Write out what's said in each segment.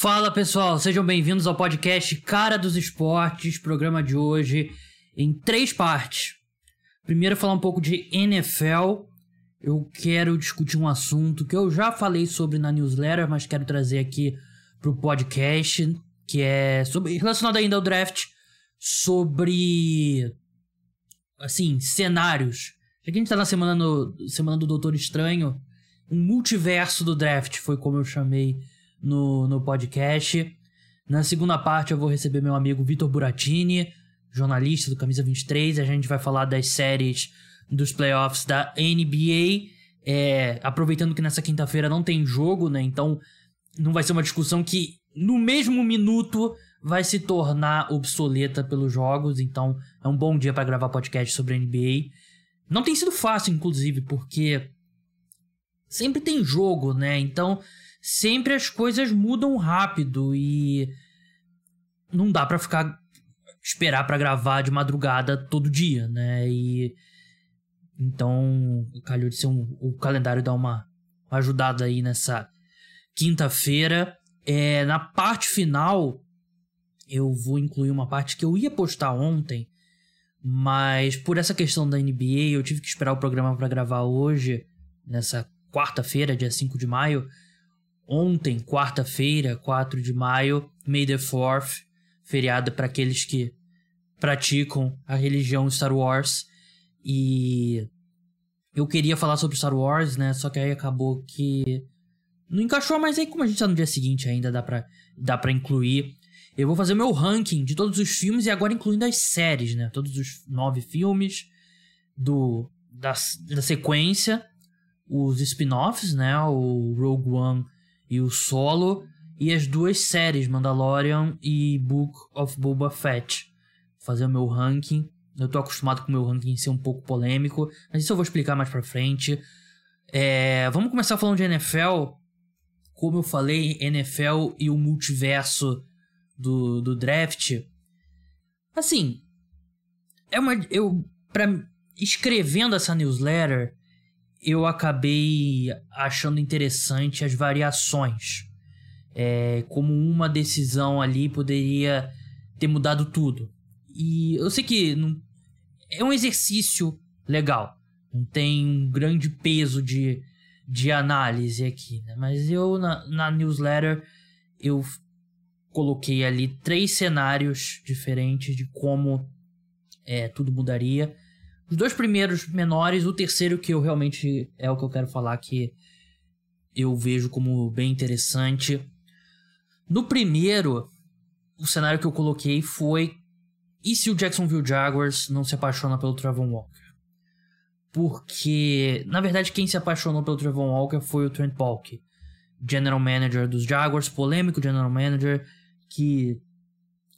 Fala pessoal, sejam bem-vindos ao podcast Cara dos Esportes, programa de hoje em três partes. Primeiro, falar um pouco de NFL. Eu quero discutir um assunto que eu já falei sobre na newsletter, mas quero trazer aqui pro podcast, que é sobre, relacionado ainda ao draft, sobre assim, cenários. Já que a gente tá na semana, no, semana do Doutor Estranho, um multiverso do draft foi como eu chamei no, no podcast. Na segunda parte eu vou receber meu amigo Vitor Buratini, jornalista do Camisa 23. A gente vai falar das séries dos playoffs da NBA. É, aproveitando que nessa quinta-feira não tem jogo, né? Então não vai ser uma discussão que no mesmo minuto vai se tornar obsoleta pelos jogos. Então é um bom dia para gravar podcast sobre NBA. Não tem sido fácil, inclusive, porque sempre tem jogo, né? Então sempre as coisas mudam rápido e não dá para ficar esperar para gravar de madrugada todo dia, né? E então calhou de ser um, o calendário dar uma, uma ajudada aí nessa quinta-feira. É, na parte final eu vou incluir uma parte que eu ia postar ontem, mas por essa questão da NBA eu tive que esperar o programa para gravar hoje, nessa quarta-feira, dia 5 de maio. Ontem, quarta-feira, 4 de maio, May the 4th, feriado para aqueles que praticam a religião Star Wars. E eu queria falar sobre Star Wars, né? Só que aí acabou que não encaixou, mas aí como a gente tá no dia seguinte ainda dá pra, dá pra incluir. Eu vou fazer meu ranking de todos os filmes e agora incluindo as séries, né? Todos os nove filmes do da, da sequência, os spin-offs, né? O Rogue One e o Solo, e as duas séries, Mandalorian e Book of Boba Fett. Fazer o meu ranking. Eu tô acostumado com o meu ranking ser um pouco polêmico, mas isso eu vou explicar mais pra frente. É, vamos começar falando de NFL. Como eu falei, NFL e o multiverso do, do draft. Assim, é uma. Eu. Pra, escrevendo essa newsletter, eu acabei achando interessante as variações. É, como uma decisão ali poderia ter mudado tudo. E eu sei que não, é um exercício legal. Não tem um grande peso de, de análise aqui, né? Mas eu, na, na newsletter, eu coloquei ali três cenários diferentes de como é, tudo mudaria. Os dois primeiros menores, o terceiro que eu realmente é o que eu quero falar que eu vejo como bem interessante. No primeiro, o cenário que eu coloquei foi e se o Jacksonville Jaguars não se apaixona pelo Trevor Walker? Porque, na verdade, quem se apaixonou pelo Trevor Walker foi o Trent Baalke, general manager dos Jaguars, polêmico general manager que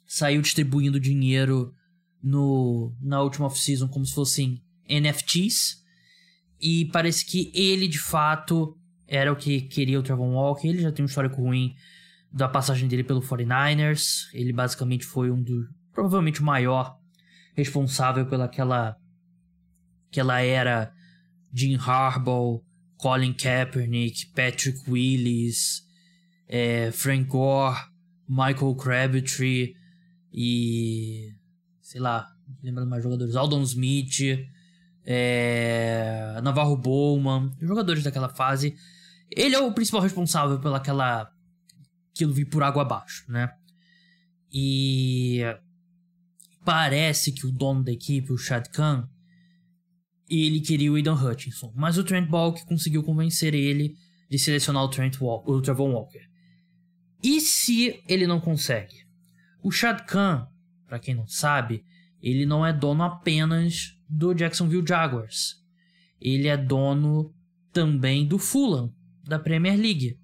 saiu distribuindo dinheiro no, na última off-season como se fossem NFTs. E parece que ele, de fato, era o que queria o Trevor Walker. Ele já tem um histórico ruim da passagem dele pelo 49ers. Ele basicamente foi um dos... Provavelmente o maior responsável pelaquela... Aquela era Jim Harbaugh, Colin Kaepernick, Patrick Willis, é, Frank Gore, Michael Crabtree e sei lá, lembrando mais jogadores, Aldon Smith, é, Navarro Bowman, jogadores daquela fase. Ele é o principal responsável pela aquela aquilo vir por água abaixo, né? E parece que o dono da equipe, o Chad Khan, ele queria o Aidan Hutchinson, mas o Trent Balk conseguiu convencer ele de selecionar o Trent Walker, o Trevor Walker. E se ele não consegue? O Chad Khan para quem não sabe, ele não é dono apenas do Jacksonville Jaguars. Ele é dono também do Fulham, da Premier League.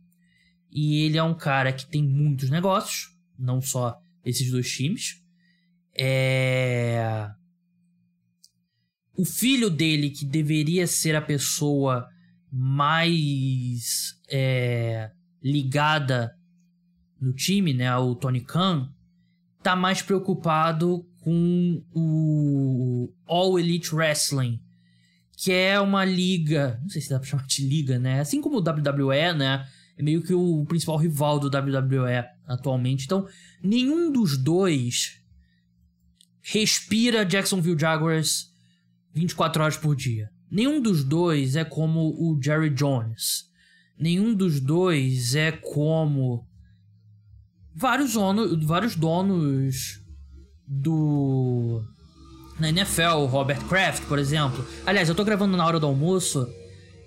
E ele é um cara que tem muitos negócios, não só esses dois times. É... O filho dele, que deveria ser a pessoa mais é, ligada no time, né, o Tony Khan, tá mais preocupado com o All Elite Wrestling, que é uma liga, não sei se dá pra chamar de liga, né? Assim como o WWE, né? é meio que o principal rival do WWE atualmente. Então, nenhum dos dois respira Jacksonville Jaguars 24 horas por dia. Nenhum dos dois é como o Jerry Jones. Nenhum dos dois é como vários, vários donos do na NFL, Robert Kraft, por exemplo. Aliás, eu tô gravando na hora do almoço,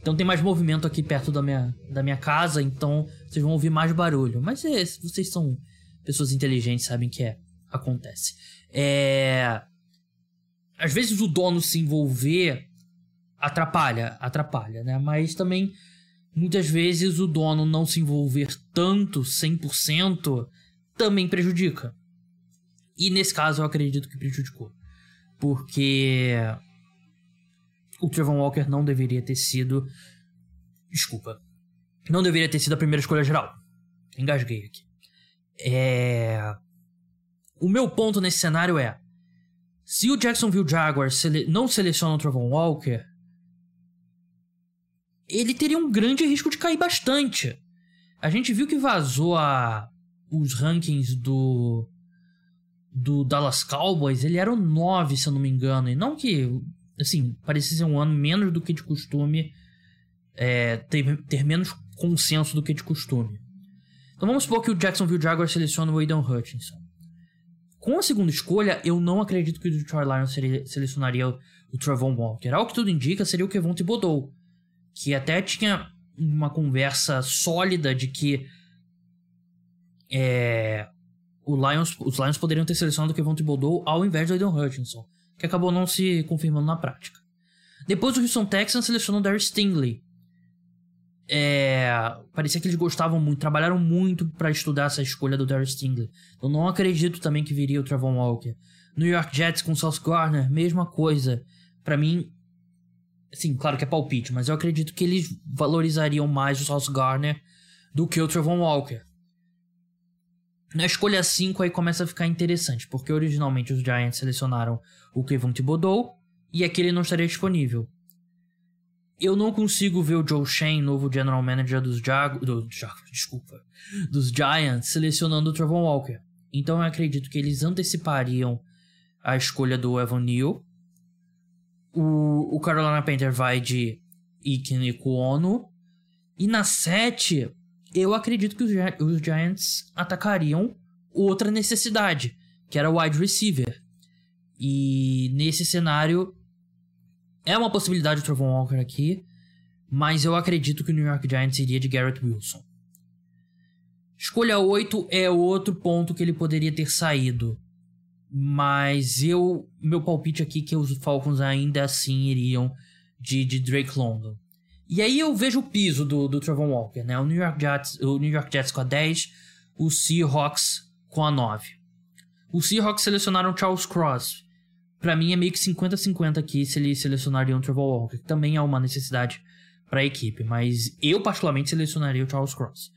então tem mais movimento aqui perto da minha, da minha casa, então vocês vão ouvir mais barulho. Mas é, vocês são pessoas inteligentes, sabem que é acontece. É às vezes o dono se envolver atrapalha, atrapalha, né? Mas também muitas vezes o dono não se envolver tanto, 100%, também prejudica. E nesse caso eu acredito que prejudicou. Porque o Trevor Walker não deveria ter sido. Desculpa. Não deveria ter sido a primeira escolha geral. Engasguei aqui. É. O meu ponto nesse cenário é: se o Jacksonville Jaguars sele não seleciona o Trevor Walker, ele teria um grande risco de cair bastante. A gente viu que vazou a, os rankings do do Dallas Cowboys, ele era o 9, se eu não me engano. E não que, assim, parecia ser um ano menos do que de costume, é, ter, ter menos consenso do que de costume. Então vamos supor que o Jacksonville Jaguars seleciona o Aidan Hutchinson. Com a segunda escolha, eu não acredito que o Detroit Lions selecionaria o, o Trevon Walker. Ao que tudo indica, seria o Kevon Thibodeau, que até tinha uma conversa sólida de que é, o Lions, os Lions poderiam ter selecionado o Kevon Thibodeau ao invés do Aidan Hutchinson, que acabou não se confirmando na prática. Depois o Houston Texans selecionou o Darius Stingley, é, parecia que eles gostavam muito, trabalharam muito para estudar essa escolha do Darius Stingley. Eu não acredito também que viria o Travon Walker. New York Jets com South Garner, mesma coisa. Para mim, sim, claro que é palpite, mas eu acredito que eles valorizariam mais o South Garner do que o Travon Walker. Na escolha 5 aí começa a ficar interessante, porque originalmente os Giants selecionaram o Kevin Thibodeau e aqui ele não estaria disponível eu não consigo ver o Joe Shane, novo general manager dos do, desculpa, dos Giants, selecionando o Trevor Walker. Então eu acredito que eles antecipariam a escolha do Evan Neal. O, o Carolina Panther vai de Iken Ikuono. E na 7, eu acredito que os, os Giants atacariam outra necessidade, que era o wide receiver. E nesse cenário, é uma possibilidade o Trevor Walker aqui, mas eu acredito que o New York Giants iria de Garrett Wilson. Escolha 8 é outro ponto que ele poderia ter saído. Mas eu. Meu palpite aqui é que os Falcons ainda assim iriam de, de Drake London. E aí eu vejo o piso do, do Trevor Walker, né? O New York Jets, o New York Jets com a 10, o Seahawks com a 9. O Seahawks selecionaram Charles Cross, para mim é meio que 50-50 aqui se ele selecionaria um Trevor Walker, que também é uma necessidade para a equipe, mas eu particularmente selecionaria o Charles Cross.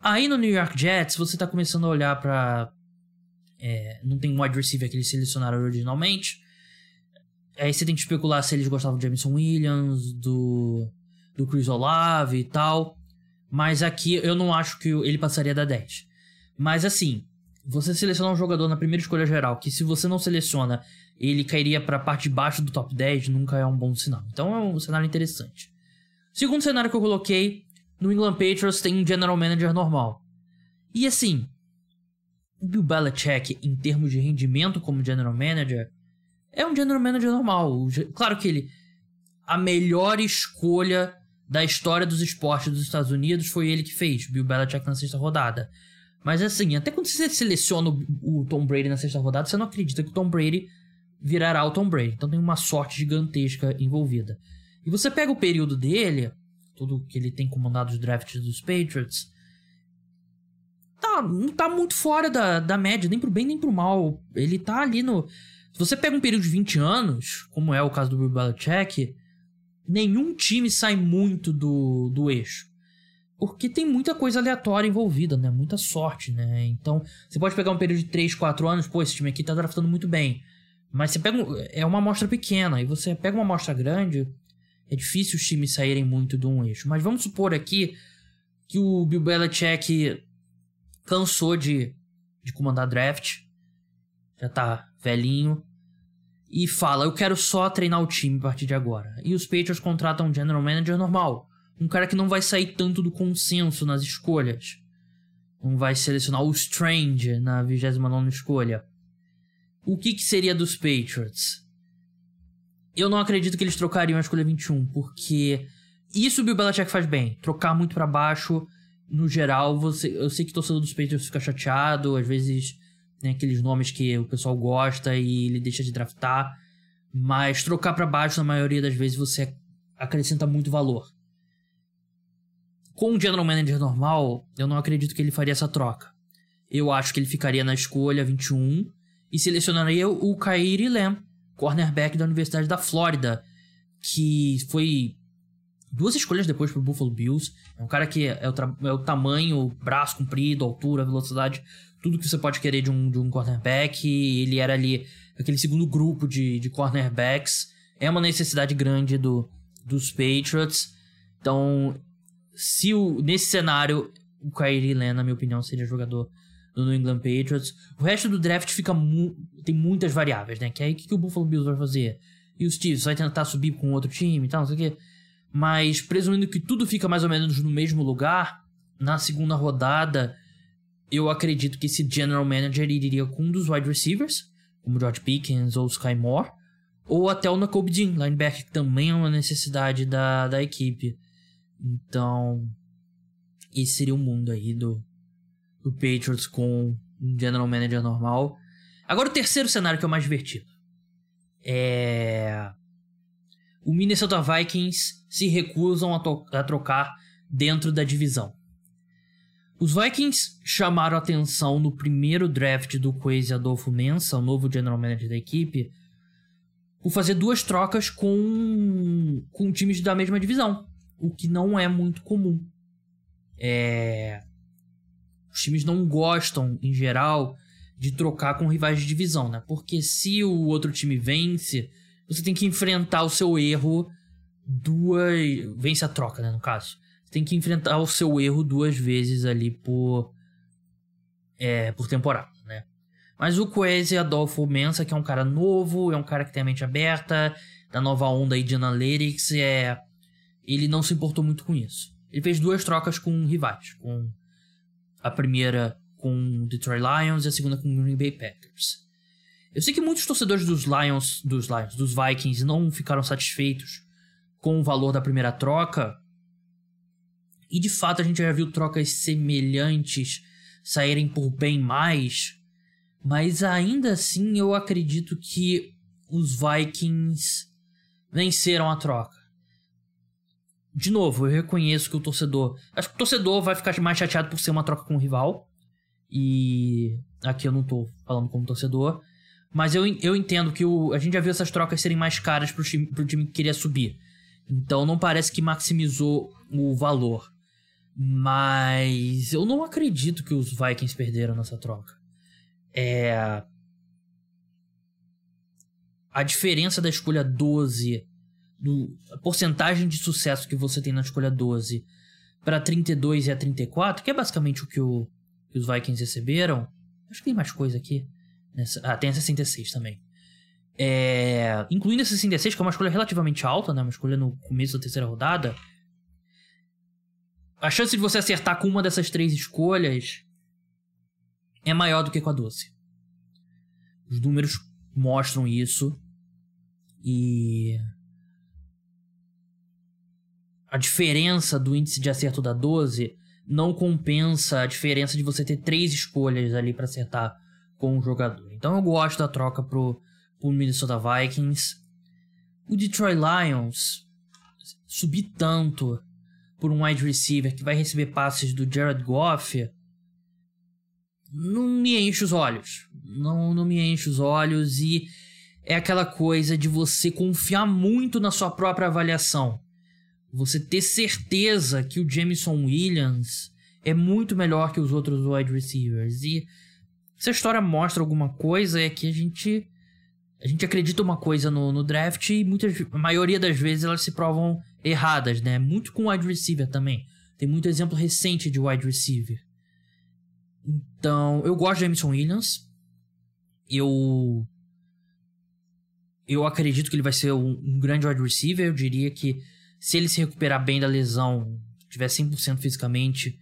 Aí no New York Jets, você tá começando a olhar para é, não tem um wide receiver que eles selecionaram originalmente. Aí você tem que especular se eles gostavam do Jameson Williams, do, do Chris Olave e tal. Mas aqui eu não acho que ele passaria da 10. Mas assim, você selecionar um jogador na primeira escolha geral, que se você não seleciona ele cairia para a parte de baixo do top 10, nunca é um bom sinal. Então é um cenário interessante. Segundo cenário que eu coloquei, no England Patriots tem um general manager normal. E assim, Bill Belichick, em termos de rendimento como general manager, é um general manager normal. Claro que ele. A melhor escolha da história dos esportes dos Estados Unidos foi ele que fez, Bill Belichick na sexta rodada. Mas assim, até quando você seleciona o Tom Brady na sexta rodada, você não acredita que o Tom Brady virará o Tom Brady. Então tem uma sorte gigantesca envolvida. E você pega o período dele, tudo que ele tem comandado os drafts dos Patriots, tá, não tá muito fora da, da média, nem pro bem nem pro mal. Ele tá ali no. Se você pega um período de 20 anos, como é o caso do Bill Belichick, nenhum time sai muito do, do eixo. Porque tem muita coisa aleatória envolvida, né? Muita sorte, né? Então, você pode pegar um período de 3, 4 anos, pô, esse time aqui tá draftando muito bem. Mas você pega. É uma amostra pequena. E você pega uma amostra grande. É difícil os times saírem muito de um eixo. Mas vamos supor aqui que o Bill Belichick cansou de, de comandar draft, já tá velhinho, e fala: Eu quero só treinar o time a partir de agora. E os Patriots contratam um general manager normal, um cara que não vai sair tanto do consenso nas escolhas. Não vai selecionar o Strange na 29 escolha. O que, que seria dos Patriots? Eu não acredito que eles trocariam a escolha 21, porque isso o Bill Belichick faz bem. Trocar muito para baixo, no geral, você, eu sei que o torcedor dos Patriots fica chateado, às vezes tem aqueles nomes que o pessoal gosta e ele deixa de draftar, mas trocar para baixo na maioria das vezes você acrescenta muito valor. Com um general manager normal, eu não acredito que ele faria essa troca. Eu acho que ele ficaria na escolha 21 e selecionaria o Kairi Lamb, cornerback da Universidade da Flórida, que foi duas escolhas depois pro Buffalo Bills. É um cara que é o, é o tamanho, braço comprido, altura, velocidade, tudo que você pode querer de um, de um cornerback. Ele era ali aquele segundo grupo de, de cornerbacks. É uma necessidade grande do, dos Patriots. Então, se o, nesse cenário, o Kyrie Len, na minha opinião, seria jogador do New England Patriots. O resto do draft fica mu tem muitas variáveis, né? Que aí o que, que o Buffalo Bills vai fazer? E o Steve vai tentar subir com outro time e tal, não sei o quê. Mas presumindo que tudo fica mais ou menos no mesmo lugar, na segunda rodada, eu acredito que esse general manager iria com um dos wide receivers, como George Pickens ou Sky Moore, ou até o Nakobe Dean, linebacker, que também é uma necessidade da, da equipe. Então, esse seria o mundo aí do, do Patriots com um general manager normal. Agora o terceiro cenário que é o mais divertido. É o Minnesota Vikings se recusam a, a trocar dentro da divisão. Os Vikings chamaram atenção no primeiro draft do Quase Adolfo Mensa, o novo general manager da equipe, por fazer duas trocas com, com times da mesma divisão, o que não é muito comum. É... Os times não gostam, em geral, de trocar com rivais de divisão, né? Porque se o outro time vence, você tem que enfrentar o seu erro duas. Vence a troca, né? No caso. Tem que enfrentar o seu erro duas vezes ali por. É, por temporada, né? Mas o Quese Adolfo Mensa, que é um cara novo, é um cara que tem a mente aberta, da nova onda aí de Analytics, é. Ele não se importou muito com isso. Ele fez duas trocas com rivais. Com a primeira com Detroit Lions e a segunda com Green Bay Packers. Eu sei que muitos torcedores dos Lions, dos Lions, dos Vikings não ficaram satisfeitos com o valor da primeira troca. E de fato a gente já viu trocas semelhantes saírem por bem mais. Mas ainda assim eu acredito que os Vikings venceram a troca. De novo, eu reconheço que o torcedor. Acho que o torcedor vai ficar mais chateado por ser uma troca com um rival. E aqui eu não tô falando como torcedor. Mas eu, eu entendo que o, a gente já viu essas trocas serem mais caras pro time, pro time que queria subir. Então não parece que maximizou o valor. Mas eu não acredito que os Vikings perderam nessa troca. É. A diferença da escolha 12, do, a porcentagem de sucesso que você tem na escolha 12 para 32 e a 34, que é basicamente o que, o, que os Vikings receberam. Acho que tem mais coisa aqui. Nessa, ah, tem a 66 também. É, incluindo a 66, que é uma escolha relativamente alta, né? Uma escolha no começo da terceira rodada. A chance de você acertar com uma dessas três escolhas é maior do que com a 12. Os números mostram isso. E. A diferença do índice de acerto da 12 não compensa a diferença de você ter três escolhas ali para acertar com o jogador. Então eu gosto da troca pro, pro Minnesota Vikings. O Detroit Lions subir tanto por um wide receiver que vai receber passes do Jared Goff não me enche os olhos. Não, não me enche os olhos e é aquela coisa de você confiar muito na sua própria avaliação. Você ter certeza que o Jameson Williams é muito melhor que os outros wide receivers. E se a história mostra alguma coisa, é que a gente. A gente acredita uma coisa no, no draft e muitas, a maioria das vezes elas se provam erradas, né? Muito com wide receiver também. tem muito exemplo recente de wide receiver. Então, eu gosto de Jameson Williams. Eu. Eu acredito que ele vai ser um, um, grande wide receiver. Eu diria que se ele se recuperar bem da lesão, tiver 100% fisicamente,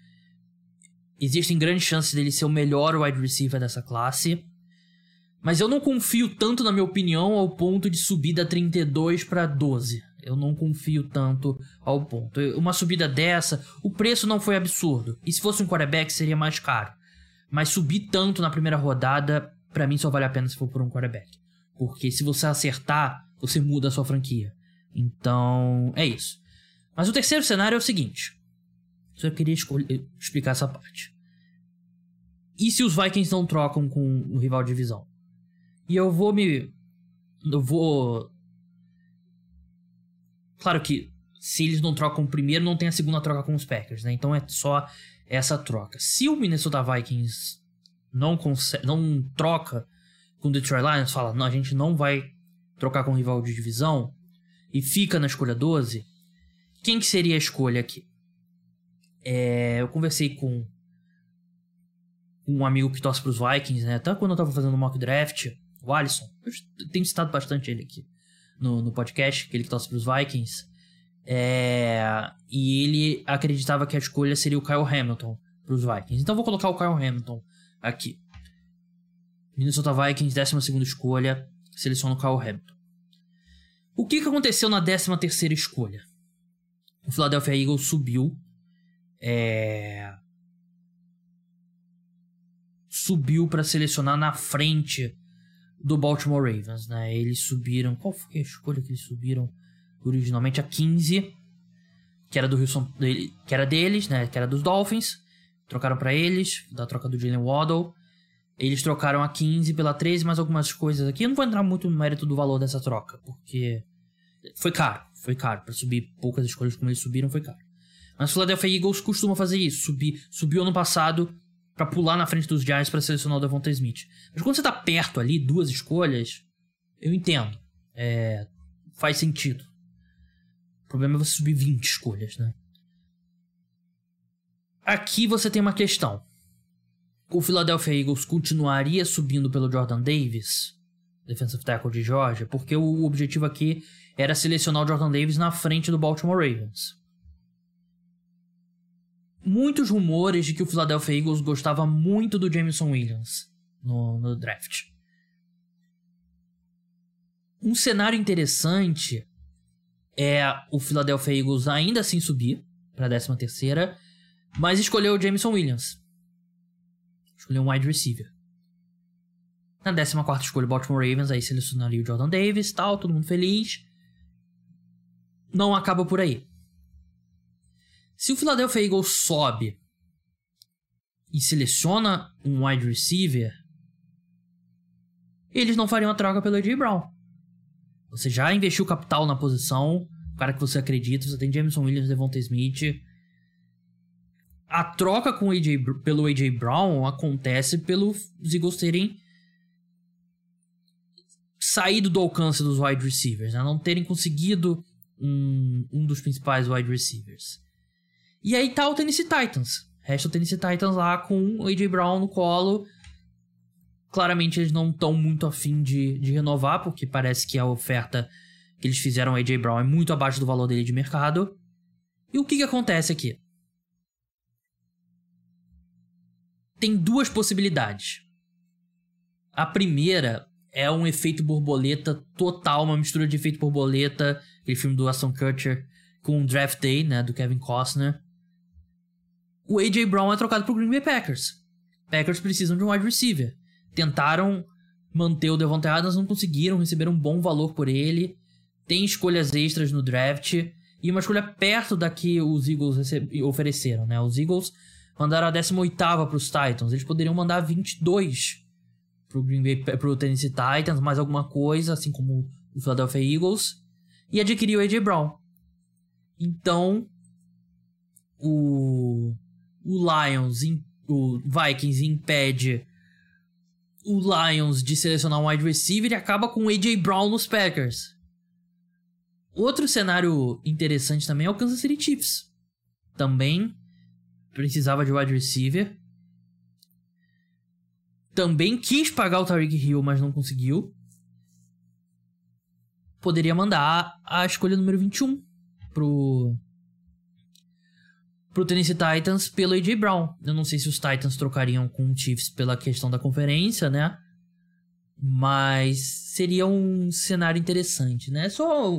existem grandes chances dele ser o melhor wide receiver dessa classe. Mas eu não confio tanto, na minha opinião, ao ponto de subir da 32 para 12. Eu não confio tanto ao ponto. Uma subida dessa, o preço não foi absurdo. E se fosse um quarterback, seria mais caro. Mas subir tanto na primeira rodada, para mim só vale a pena se for por um quarterback. Porque se você acertar, você muda a sua franquia. Então, é isso. Mas o terceiro cenário é o seguinte. Só queria explicar essa parte. E se os Vikings não trocam com o rival de divisão? E eu vou me. Eu vou Claro que se eles não trocam o primeiro, não tem a segunda troca com os Packers, né? Então é só essa troca. Se o Minnesota Vikings não, não troca com o Detroit Lions, fala, não, a gente não vai trocar com o rival de divisão e fica na escolha 12, quem que seria a escolha aqui? É, eu conversei com um amigo que torce para os Vikings, né? Até quando eu tava fazendo o mock draft, o Alisson, eu tenho citado bastante ele aqui no, no podcast, que torce pros Vikings. É, e ele acreditava que a escolha seria o Kyle Hamilton pros Vikings. Então vou colocar o Kyle Hamilton aqui. Minnesota Vikings, 12 escolha, seleciona o Kyle Hamilton. O que, que aconteceu na 13 escolha? O Philadelphia Eagles subiu. É... Subiu para selecionar na frente do Baltimore Ravens, né? Eles subiram. Qual foi a escolha que eles subiram originalmente? A 15, que era do Houston, que era deles, né? Que era dos Dolphins. Trocaram para eles, da troca do Jalen Waddle. Eles trocaram a 15 pela 13, mais algumas coisas aqui. Eu não vou entrar muito no mérito do valor dessa troca, porque foi caro, foi caro. Para subir poucas escolhas como eles subiram, foi caro. Mas o Philadelphia Eagles costuma fazer isso. Subir, subiu ano passado para pular na frente dos Giants para selecionar o Devonta Smith. Mas quando você tá perto ali, duas escolhas, eu entendo. É, faz sentido. O problema é você subir 20 escolhas, né? Aqui você tem uma questão. O Philadelphia Eagles continuaria subindo pelo Jordan Davis, defensive tackle de Georgia, porque o objetivo aqui era selecionar o Jordan Davis na frente do Baltimore Ravens muitos rumores de que o Philadelphia Eagles gostava muito do Jameson Williams no, no draft. Um cenário interessante é o Philadelphia Eagles ainda assim subir para a 13 terceira, mas escolheu o Jameson Williams. Escolheu um wide receiver. Na 14 escolha o Baltimore Ravens, aí selecionaria o Jordan Davis, tal, todo mundo feliz. Não acaba por aí. Se o Philadelphia Eagles sobe e seleciona um wide receiver, eles não fariam a troca pelo AJ Brown. Você já investiu capital na posição, o cara que você acredita, você tem Jameson Williams, Devonta Smith. A troca com AJ, pelo AJ Brown acontece pelos Eagles terem saído do alcance dos wide receivers, né? não terem conseguido um, um dos principais wide receivers. E aí tá o Tennessee Titans. Resta o Tennessee Titans lá com o A.J. Brown no colo. Claramente eles não estão muito afim de, de renovar, porque parece que a oferta que eles fizeram ao A.J. Brown é muito abaixo do valor dele de mercado. E o que, que acontece aqui? Tem duas possibilidades. A primeira é um efeito borboleta total, uma mistura de efeito borboleta, aquele filme do Aston Kutcher, com Draft Day, né, do Kevin Costner o A.J. Brown é trocado pro Green Bay Packers. Packers precisam de um wide receiver. Tentaram manter o Devontae Adams, não conseguiram, receberam um bom valor por ele. Tem escolhas extras no draft e uma escolha perto da que os Eagles ofereceram, né? Os Eagles mandaram a 18ª para os Titans. Eles poderiam mandar 22 pro Green Bay, pro Tennessee Titans, mais alguma coisa, assim como o Philadelphia Eagles, e adquirir o AJ Brown. Então, o o Lions, o Vikings impede o Lions de selecionar um wide receiver e acaba com o AJ Brown nos Packers. Outro cenário interessante também é o Kansas City Chiefs. Também precisava de wide receiver. Também quis pagar o Tariq Hill, mas não conseguiu. Poderia mandar a escolha número 21 pro pro Tennessee Titans pelo AJ Brown. Eu não sei se os Titans trocariam com o Chiefs pela questão da conferência, né? Mas seria um cenário interessante, né? Só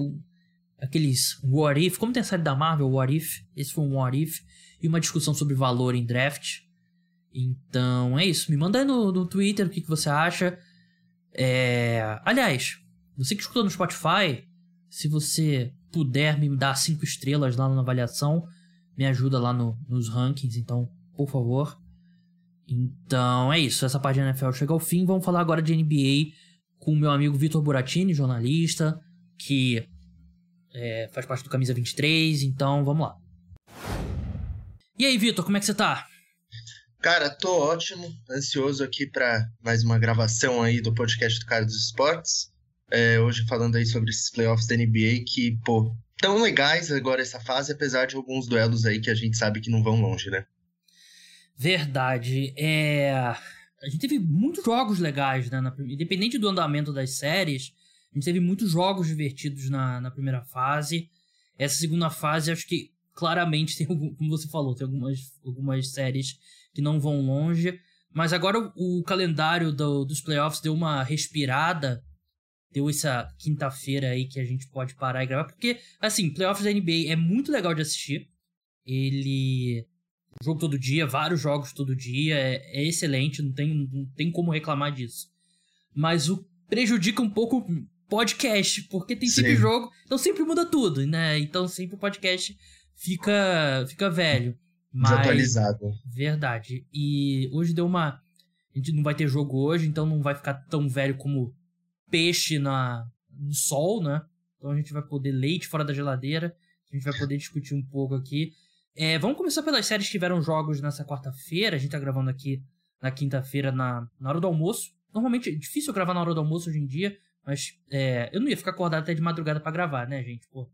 aqueles What If, como tem a série da Marvel, What If, esse foi um What If, e uma discussão sobre valor em draft. Então é isso, me manda aí no, no Twitter o que, que você acha. É... Aliás, você que escuta no Spotify, se você puder me dar cinco estrelas lá na avaliação, me ajuda lá no, nos rankings, então, por favor. Então é isso, essa página NFL chega ao fim. Vamos falar agora de NBA com o meu amigo Vitor Buratini, jornalista, que é, faz parte do Camisa 23, então vamos lá. E aí, Vitor, como é que você tá? Cara, tô ótimo, ansioso aqui para mais uma gravação aí do podcast do Cara dos Esportes. É, hoje falando aí sobre esses playoffs da NBA que, pô, tão legais agora essa fase, apesar de alguns duelos aí que a gente sabe que não vão longe, né? Verdade. É... A gente teve muitos jogos legais, né? Na... Independente do andamento das séries, a gente teve muitos jogos divertidos na, na primeira fase. Essa segunda fase, acho que claramente tem, como você falou, tem algumas, algumas séries que não vão longe. Mas agora o, o calendário do, dos playoffs deu uma respirada deu essa quinta-feira aí que a gente pode parar e gravar, porque, assim, playoffs da NBA é muito legal de assistir. Ele. Jogo todo dia, vários jogos todo dia, é, é excelente, não tem, não tem como reclamar disso. Mas o prejudica um pouco o podcast, porque tem sempre Sim. jogo, então sempre muda tudo, né? Então sempre o podcast fica, fica velho. Mas, Desatualizado. Verdade. E hoje deu uma. A gente não vai ter jogo hoje, então não vai ficar tão velho como peixe na, no sol, né? Então a gente vai poder leite fora da geladeira. A gente vai poder discutir um pouco aqui. É, vamos começar pelas séries que tiveram jogos nessa quarta-feira. A gente tá gravando aqui na quinta-feira, na, na hora do almoço. Normalmente é difícil gravar na hora do almoço hoje em dia, mas é, eu não ia ficar acordado até de madrugada para gravar, né, gente? Pô,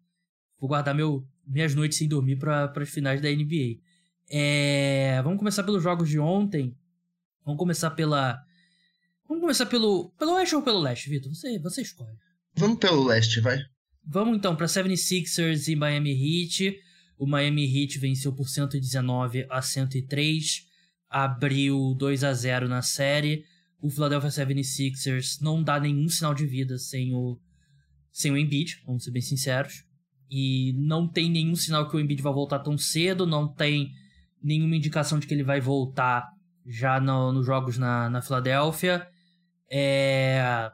vou guardar meu, minhas noites sem dormir para as finais da NBA. É, vamos começar pelos jogos de ontem. Vamos começar pela Vamos começar pelo, pelo oeste ou pelo leste, Vitor? Você, você escolhe. Vamos pelo leste, vai. Vamos então para 76ers e Miami Heat. O Miami Heat venceu por 119 a 103, abriu 2 a 0 na série. O Philadelphia 76ers não dá nenhum sinal de vida sem o sem o Embiid, vamos ser bem sinceros. E não tem nenhum sinal que o Embiid vai voltar tão cedo, não tem nenhuma indicação de que ele vai voltar já no, nos jogos na, na Filadélfia. É...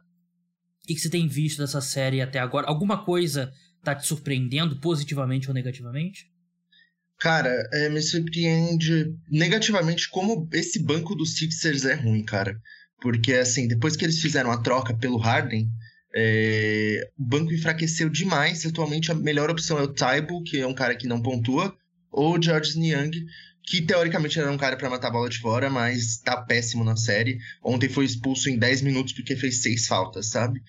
O que você tem visto dessa série até agora? Alguma coisa tá te surpreendendo positivamente ou negativamente? Cara, é, me surpreende negativamente como esse banco dos Sixers é ruim, cara. Porque, assim, depois que eles fizeram a troca pelo Harden, é, o banco enfraqueceu demais. Atualmente, a melhor opção é o Taibo, que é um cara que não pontua, ou o George Niang, que teoricamente era um cara para matar a bola de fora, mas tá péssimo na série. Ontem foi expulso em 10 minutos porque fez seis faltas, sabe?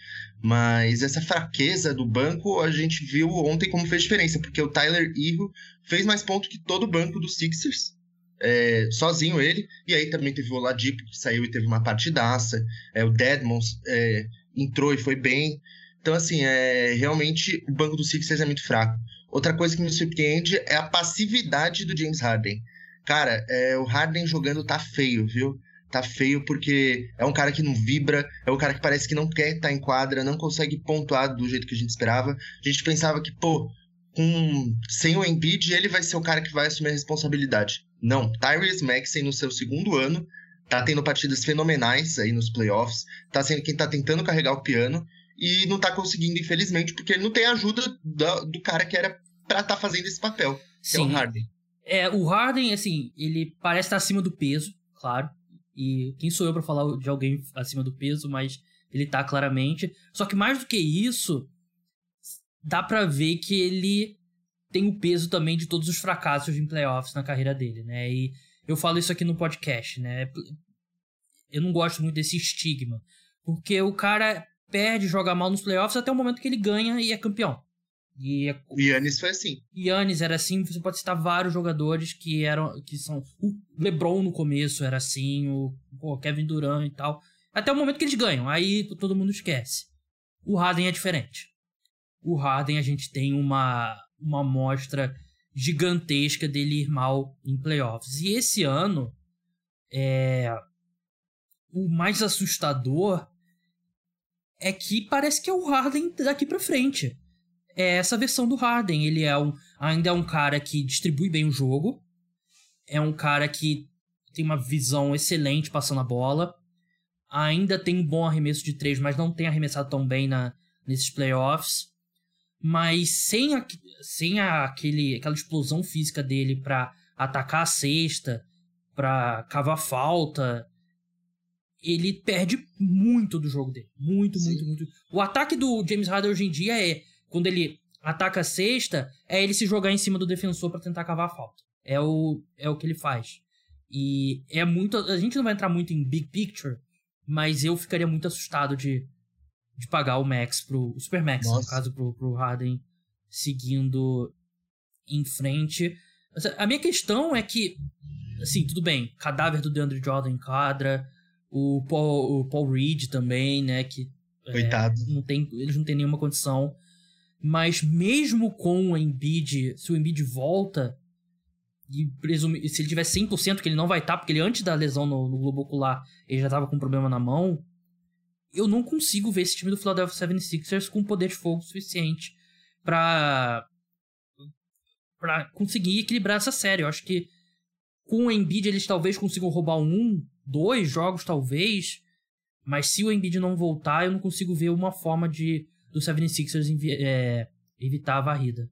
Mas essa fraqueza do banco a gente viu ontem como fez diferença, porque o Tyler Hero fez mais pontos que todo o banco dos Sixers. É, sozinho ele, e aí também teve o Oladipo que saiu e teve uma partidaça, é, o Deadmons é, entrou e foi bem, então assim, é, realmente o banco dos Sixers é muito fraco. Outra coisa que me surpreende é a passividade do James Harden. Cara, é, o Harden jogando tá feio, viu? Tá feio porque é um cara que não vibra, é um cara que parece que não quer estar tá em quadra, não consegue pontuar do jeito que a gente esperava. A gente pensava que, pô, com, sem o Embiid, ele vai ser o cara que vai assumir a responsabilidade. Não, Tyrese Maxey no seu segundo ano, tá tendo partidas fenomenais aí nos playoffs, tá sendo quem tá tentando carregar o piano e não tá conseguindo, infelizmente, porque ele não tem a ajuda do, do cara que era para estar tá fazendo esse papel, Sim. que é o Harden. É, o Harden, assim, ele parece estar acima do peso, claro. E quem sou eu para falar de alguém acima do peso, mas ele tá claramente. Só que mais do que isso, dá para ver que ele tem o peso também de todos os fracassos em playoffs na carreira dele, né? E eu falo isso aqui no podcast, né? Eu não gosto muito desse estigma, porque o cara perde, joga mal nos playoffs até o momento que ele ganha e é campeão. E é O Yannis foi assim. Yannis era assim, você pode citar vários jogadores que eram que são o LeBron no começo era assim, o pô, Kevin Durant e tal, até o momento que eles ganham, aí todo mundo esquece. O Harden é diferente. O Harden a gente tem uma uma amostra gigantesca dele ir mal em playoffs. E esse ano é o mais assustador é que parece que é o Harden daqui para frente é essa versão do Harden. Ele é um, ainda é um cara que distribui bem o jogo, é um cara que tem uma visão excelente passando a bola, ainda tem um bom arremesso de três, mas não tem arremessado tão bem na, nesses playoffs. Mas sem, a, sem a, aquele, aquela explosão física dele para atacar a cesta, para cavar falta, ele perde muito do jogo dele. Muito, Sim. muito, muito. O ataque do James Harden hoje em dia é quando ele ataca a cesta, é ele se jogar em cima do defensor para tentar cavar a falta. É o, é o que ele faz. E é muito. A gente não vai entrar muito em big picture, mas eu ficaria muito assustado de, de pagar o Max pro. O Super Max, Nossa. no caso, pro, pro Harden seguindo em frente. A minha questão é que, assim, tudo bem, cadáver do DeAndre Jordan em quadra, o Paul, o Paul Reed também, né, que... Coitado. É, não tem, eles não têm nenhuma condição mas mesmo com o Embiid, se o Embiid volta, e presume, se ele tiver 100%, que ele não vai estar, tá, porque ele antes da lesão no, no globo ocular, ele já estava com um problema na mão, eu não consigo ver esse time do Philadelphia 76ers com poder de fogo suficiente para para conseguir equilibrar essa série. Eu acho que com o Embiid eles talvez consigam roubar um, dois jogos talvez, mas se o Embiid não voltar, eu não consigo ver uma forma de do 76ers é, evitar a varrida.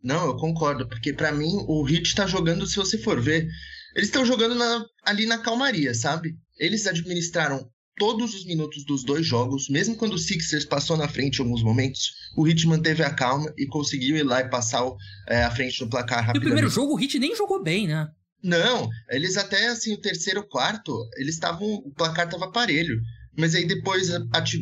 Não, eu concordo, porque para mim o Heat tá jogando, se você for ver, eles estão jogando na, ali na calmaria, sabe? Eles administraram todos os minutos dos dois jogos, mesmo quando o Sixers passou na frente em alguns momentos, o Heat manteve a calma e conseguiu ir lá e passar o, é, a frente do placar rapidamente. E o primeiro jogo o Heat nem jogou bem, né? Não, eles até assim, o terceiro quarto, eles estavam, o placar tava parelho. Mas aí depois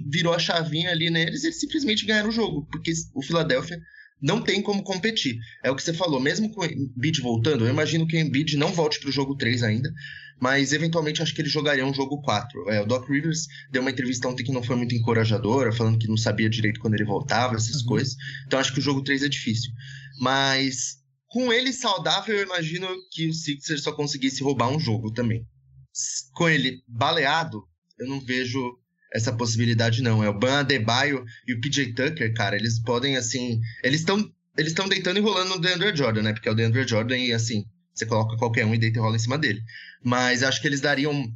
virou a chavinha ali neles e eles simplesmente ganharam o jogo, porque o Philadelphia não tem como competir. É o que você falou, mesmo com o Embiid voltando, eu imagino que o Embiid não volte para o jogo 3 ainda, mas eventualmente acho que ele jogaria um jogo 4. É, o Doc Rivers deu uma entrevista ontem que não foi muito encorajadora, falando que não sabia direito quando ele voltava, essas uhum. coisas. Então acho que o jogo 3 é difícil. Mas com ele saudável, eu imagino que o Sixers só conseguisse roubar um jogo também. Com ele baleado, eu não vejo essa possibilidade, não. É o Ban Adebayo e o PJ Tucker, cara, eles podem, assim. Eles estão eles estão deitando e rolando no DeAndre Jordan, né? Porque é o DeAndre Jordan e, assim, você coloca qualquer um e deita e rola em cima dele. Mas acho que eles dariam.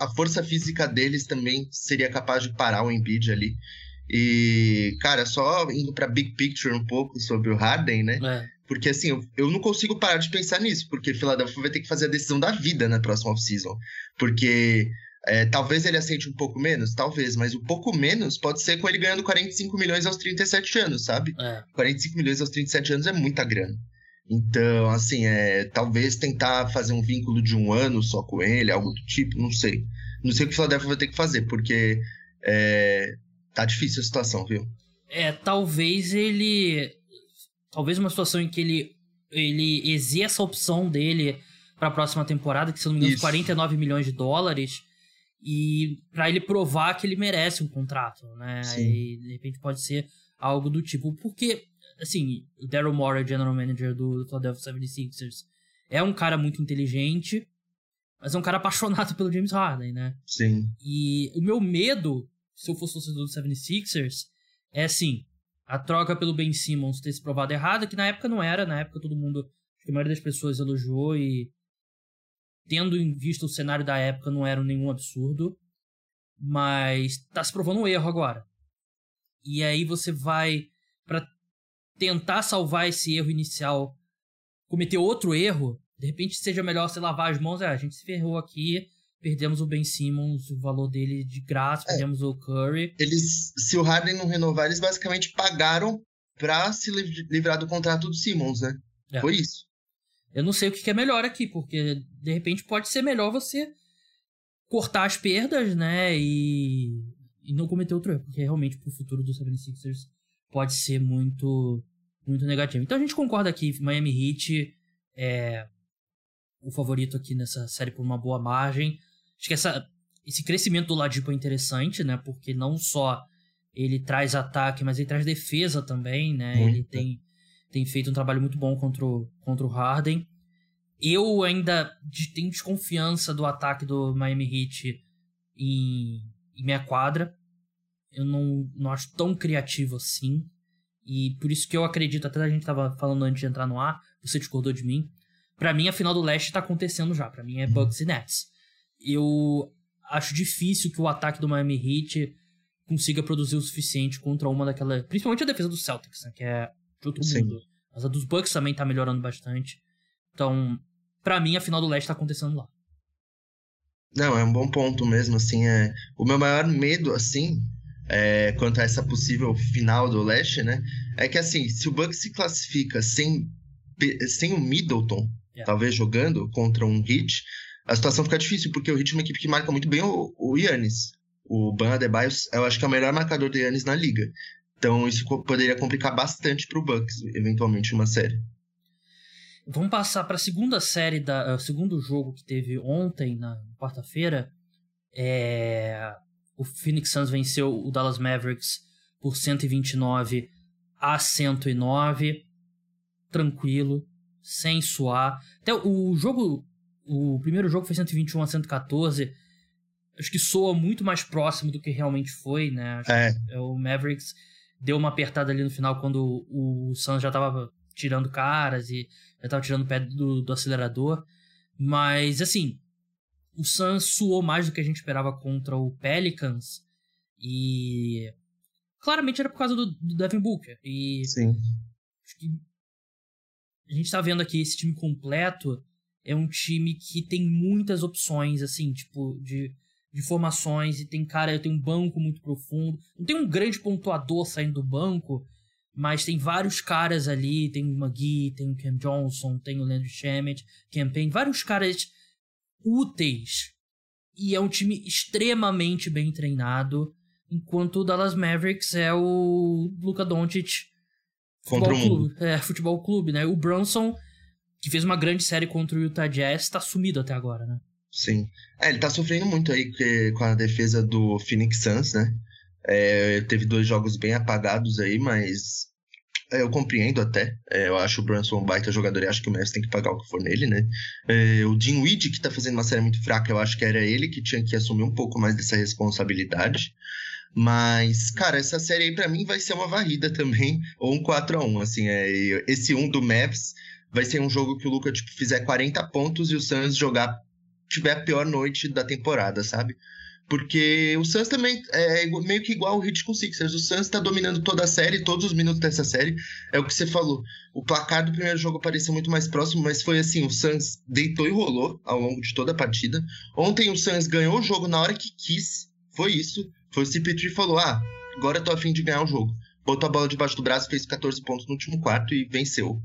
A força física deles também seria capaz de parar o Embiid ali. E, cara, só indo pra big picture um pouco sobre o Harden, né? É. Porque, assim, eu, eu não consigo parar de pensar nisso, porque Philadelphia vai ter que fazer a decisão da vida na próxima off-season. Porque é, talvez ele aceite um pouco menos, talvez, mas um pouco menos pode ser com ele ganhando 45 milhões aos 37 anos, sabe? É. 45 milhões aos 37 anos é muita grana. Então, assim, é, talvez tentar fazer um vínculo de um ano só com ele, algo do tipo, não sei. Não sei o que o Philadelphia vai ter que fazer, porque é, tá difícil a situação, viu? É, talvez ele. Talvez uma situação em que ele, ele exerça a opção dele para a próxima temporada, que se não me engano, Isso. 49 milhões de dólares e para ele provar que ele merece um contrato, né? Sim. E de repente pode ser algo do tipo, porque assim, o Daryl Morey, general manager do Philadelphia 76ers, é um cara muito inteligente, mas é um cara apaixonado pelo James Harden, né? Sim. E o meu medo, se eu fosse torcedor do 76ers, é assim, a troca pelo Ben Simmons ter se provado errada, que na época não era, na época todo mundo, acho que a maioria das pessoas elogiou e tendo em vista o cenário da época, não era nenhum absurdo. Mas tá se provando um erro agora. E aí você vai para tentar salvar esse erro inicial, cometer outro erro, de repente seja melhor você lavar as mãos, é, a gente se ferrou aqui, perdemos o Ben Simmons, o valor dele de graça, é, perdemos o Curry. Eles, se o Harden não renovar, eles basicamente pagaram pra se livrar do contrato do Simmons, né? É. Foi isso. Eu não sei o que é melhor aqui, porque de repente pode ser melhor você cortar as perdas, né? E, e não cometer outro erro, porque realmente pro futuro do 76ers pode ser muito muito negativo. Então a gente concorda aqui, Miami Heat é o favorito aqui nessa série por uma boa margem. Acho que essa, esse crescimento do Ladipo é interessante, né? Porque não só ele traz ataque, mas ele traz defesa também, né? Muito. Ele tem, tem feito um trabalho muito bom contra o, contra o Harden. Eu ainda tenho desconfiança do ataque do Miami Heat em, em minha quadra. Eu não, não acho tão criativo assim. E por isso que eu acredito, até a gente tava falando antes de entrar no ar, você discordou de mim. Para mim, a final do leste tá acontecendo já. para mim é Bucks e Nets. Eu acho difícil que o ataque do Miami Heat consiga produzir o suficiente contra uma daquela. Principalmente a defesa do Celtics, né? Que é Sim. Mas a dos Bucks também tá melhorando bastante. Então, para mim, a final do leste tá acontecendo lá. Não, é um bom ponto mesmo, assim, é... O meu maior medo, assim, é, quanto a essa possível final do leste, né? É que assim, se o Bucks se classifica sem, sem o Middleton, yeah. talvez jogando contra um Heat, a situação fica difícil, porque o Heat é uma equipe que marca muito bem o, o Yannis. O Ban Adebayo, eu acho que é o melhor marcador do Yannis na liga. Então isso poderia complicar bastante para o Bucks, eventualmente, uma série. Vamos passar para a segunda série, da, uh, segundo jogo que teve ontem, na quarta-feira. É, o Phoenix Suns venceu o Dallas Mavericks por 129 a 109. Tranquilo, sem suar. Até o jogo. O primeiro jogo foi 121 a 114. Acho que soa muito mais próximo do que realmente foi, né? É. O Mavericks deu uma apertada ali no final quando o Suns já tava tirando caras e já tava tirando o pé do, do acelerador. Mas, assim, o Suns suou mais do que a gente esperava contra o Pelicans. E. Claramente era por causa do, do Devin Booker. E. Sim. Acho que. A gente tá vendo aqui esse time completo. É um time que tem muitas opções, assim, tipo, de, de formações. E tem, cara, tem um banco muito profundo. Não tem um grande pontuador saindo do banco. Mas tem vários caras ali. Tem o McGee, tem o Cam Johnson, tem o Landry Shamet, Campaign. Vários caras úteis. E é um time extremamente bem treinado. Enquanto o Dallas Mavericks é o Luka Doncic contra o clube. É, futebol clube, né? O Brunson, que fez uma grande série contra o Utah Jazz, tá sumido até agora, né? Sim. É, ele tá sofrendo muito aí com a defesa do Phoenix Suns, né? É, teve dois jogos bem apagados aí, mas é, eu compreendo até. É, eu acho o Brunson um baita jogador e acho que o Mavs tem que pagar o que for nele, né? É, o Dean Weed, que tá fazendo uma série muito fraca, eu acho que era ele que tinha que assumir um pouco mais dessa responsabilidade. Mas, cara, essa série aí pra mim vai ser uma varrida também, ou um 4 a 1 assim. É, esse 1 do Mavs vai ser um jogo que o Luca tipo, fizer 40 pontos e o Suns jogar tiver a pior noite da temporada, sabe? Porque o Suns também é meio que igual o Heat com Sixers. O Suns está dominando toda a série, todos os minutos dessa série. É o que você falou. O placar do primeiro jogo parecia muito mais próximo, mas foi assim: o Suns deitou e rolou ao longo de toda a partida. Ontem o Suns ganhou o jogo na hora que quis. Foi isso. Foi o CP3 falou: ah, agora tô afim de ganhar o jogo. Botou a bola debaixo do braço, fez 14 pontos no último quarto e venceu.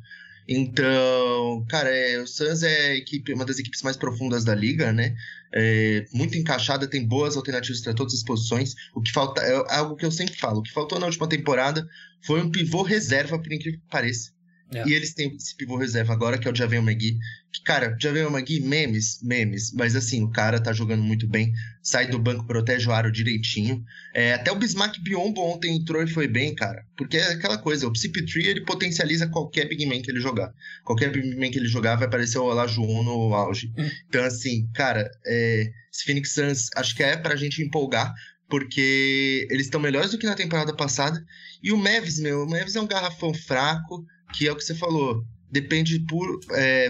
Então, cara, é, o Suns é equipe, uma das equipes mais profundas da liga, né? É, muito encaixada, tem boas alternativas para todas as posições. O que falta é algo que eu sempre falo: o que faltou na última temporada foi um pivô reserva, por incrível que pareça. É. E eles têm esse pivô reserva agora, que é o Javel McGee. Que, cara, Javel McGee, memes, memes. Mas assim, o cara tá jogando muito bem. Sai do banco, protege o aro direitinho. É, até o Bismarck Biombo ontem entrou e foi bem, cara. Porque é aquela coisa, o CP3 ele potencializa qualquer big man que ele jogar. Qualquer big man que ele jogar vai aparecer o Olajuwon no auge. Hum. Então assim, cara, é, esse Phoenix Suns acho que é pra gente empolgar. Porque eles estão melhores do que na temporada passada. E o Mavis, meu, o Mavis é um garrafão fraco que é o que você falou. Depende por é,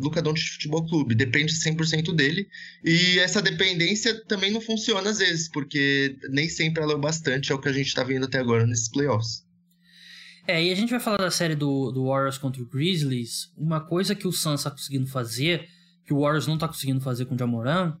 Luca Doncic Futebol Clube, depende 100% dele. E essa dependência também não funciona às vezes, porque nem sempre ela é bastante, é o que a gente está vendo até agora nesses playoffs. É, e a gente vai falar da série do, do Warriors contra o Grizzlies. Uma coisa que o Suns está conseguindo fazer, que o Warriors não está conseguindo fazer com o Jamoran,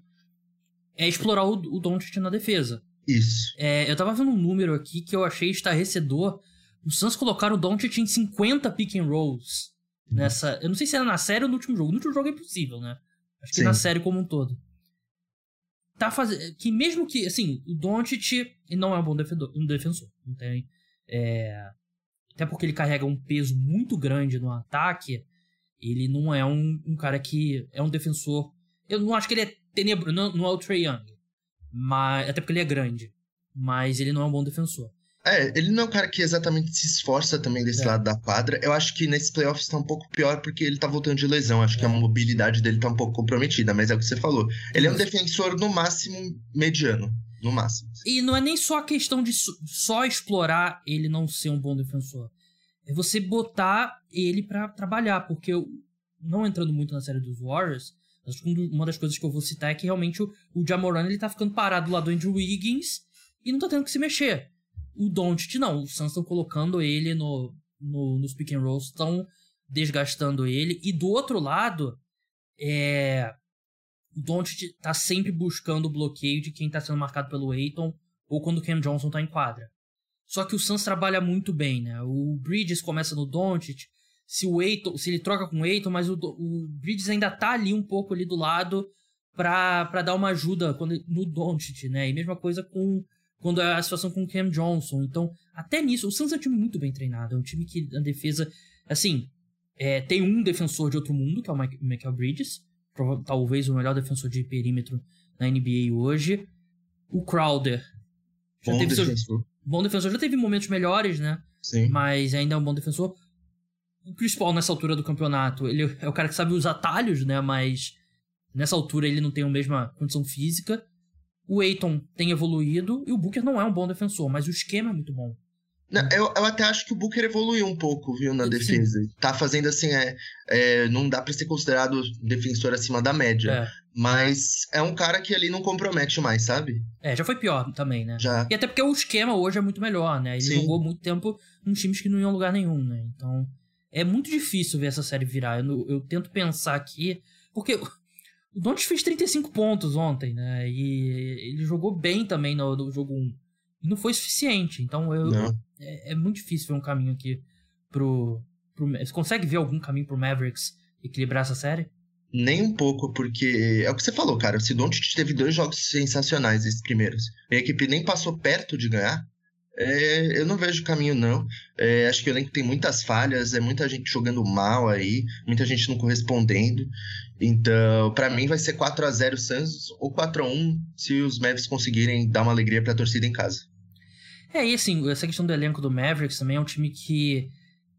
é explorar o, o Doncic na defesa. Isso. É, eu tava vendo um número aqui que eu achei estarrecedor o Suns colocaram o Doncic em 50 pick and rolls nessa. Eu não sei se era na série ou no último jogo. No último jogo é impossível, né? Acho que Sim. na série como um todo. Tá fazendo. Que mesmo que. Assim, o Doncic não é um bom defensor. Um defensor não tem. É... até porque ele carrega um peso muito grande no ataque, ele não é um, um cara que é um defensor. Eu não acho que ele é tenebroso, não, não é o Trae Young, mas, até porque ele é grande, mas ele não é um bom defensor. É, ele não é um cara que exatamente se esforça também desse é. lado da quadra. Eu acho que nesses playoffs tá um pouco pior porque ele tá voltando de lesão. Acho é. que a mobilidade dele tá um pouco comprometida, mas é o que você falou. Ele é um defensor no máximo mediano. No máximo. E não é nem só a questão de só explorar ele não ser um bom defensor. É você botar ele para trabalhar, porque eu, não entrando muito na série dos Warriors, acho que uma das coisas que eu vou citar é que realmente o, o Jamoran ele tá ficando parado lá do Andrew Wiggins e não tá tendo que se mexer. O Doncic não, os Suns estão colocando ele no, no, nos pick and rolls, estão desgastando ele. E do outro lado, é, o Doncic tá sempre buscando o bloqueio de quem tá sendo marcado pelo Aiton ou quando o Cam Johnson tá em quadra. Só que o Suns trabalha muito bem, né? O Bridges começa no Doncic, se o Aiton, se ele troca com o Aiton, mas o, o Bridges ainda tá ali um pouco ali do lado pra dar uma ajuda quando, no Doncic, né? E mesma coisa com quando é a situação com o Cam Johnson. Então, até nisso, o Suns é um time muito bem treinado. É um time que na defesa, assim, é, tem um defensor de outro mundo, que é o Michael Bridges, talvez o melhor defensor de perímetro na NBA hoje. O Crowder. Já bom teve defensor. Seu, bom defensor. Já teve momentos melhores, né? Sim. Mas ainda é um bom defensor. O Chris Paul, nessa altura do campeonato, ele é o cara que sabe os atalhos, né? Mas nessa altura ele não tem a mesma condição física. O Aiton tem evoluído e o Booker não é um bom defensor, mas o esquema é muito bom. Não, eu, eu, até acho que o Booker evoluiu um pouco, viu, na Sim. defesa. Tá fazendo assim, é, é não dá para ser considerado defensor acima da média. É. Mas é um cara que ali não compromete mais, sabe? É, já foi pior também, né? Já. E até porque o esquema hoje é muito melhor, né? Ele Sim. jogou muito tempo em times que não iam lugar nenhum, né? Então, é muito difícil ver essa série virar. Eu, eu tento pensar aqui. Porque o Don't fez 35 pontos ontem, né? E ele jogou bem também no, no jogo 1. E não foi suficiente. Então eu, é, é, muito difícil ver um caminho aqui pro, pro. Você consegue ver algum caminho pro Mavericks equilibrar essa série? Nem um pouco, porque é o que você falou, cara. O Sidontic teve dois jogos sensacionais, esses primeiros. A equipe nem passou perto de ganhar. É, eu não vejo caminho, não. É, acho que o elenco tem muitas falhas, é muita gente jogando mal aí, muita gente não correspondendo. Então, para mim, vai ser 4 a 0 Suns ou 4 a 1 se os Mavericks conseguirem dar uma alegria pra torcida em casa. É, e assim, essa questão do elenco do Mavericks também é um time que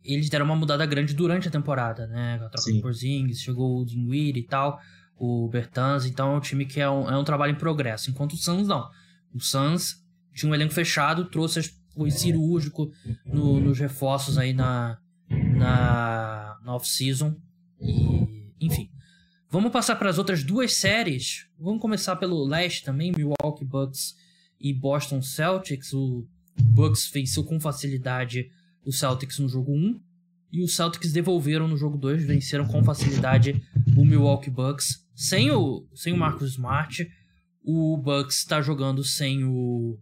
eles deram uma mudada grande durante a temporada, né? A troca do Porzingis, chegou o Dinwiddie e tal, o Bertans, então é um time que é um, é um trabalho em progresso. Enquanto o Suns não. O Suns tinha um elenco fechado, trouxe, foi cirúrgico no, nos reforços aí na, na, na off-season. E, enfim. Vamos passar para as outras duas séries. Vamos começar pelo leste também, Milwaukee Bucks e Boston Celtics. O Bucks venceu com facilidade o Celtics no jogo 1 e os Celtics devolveram no jogo 2, venceram com facilidade o Milwaukee Bucks sem o sem o Marcus Smart. O Bucks está jogando sem o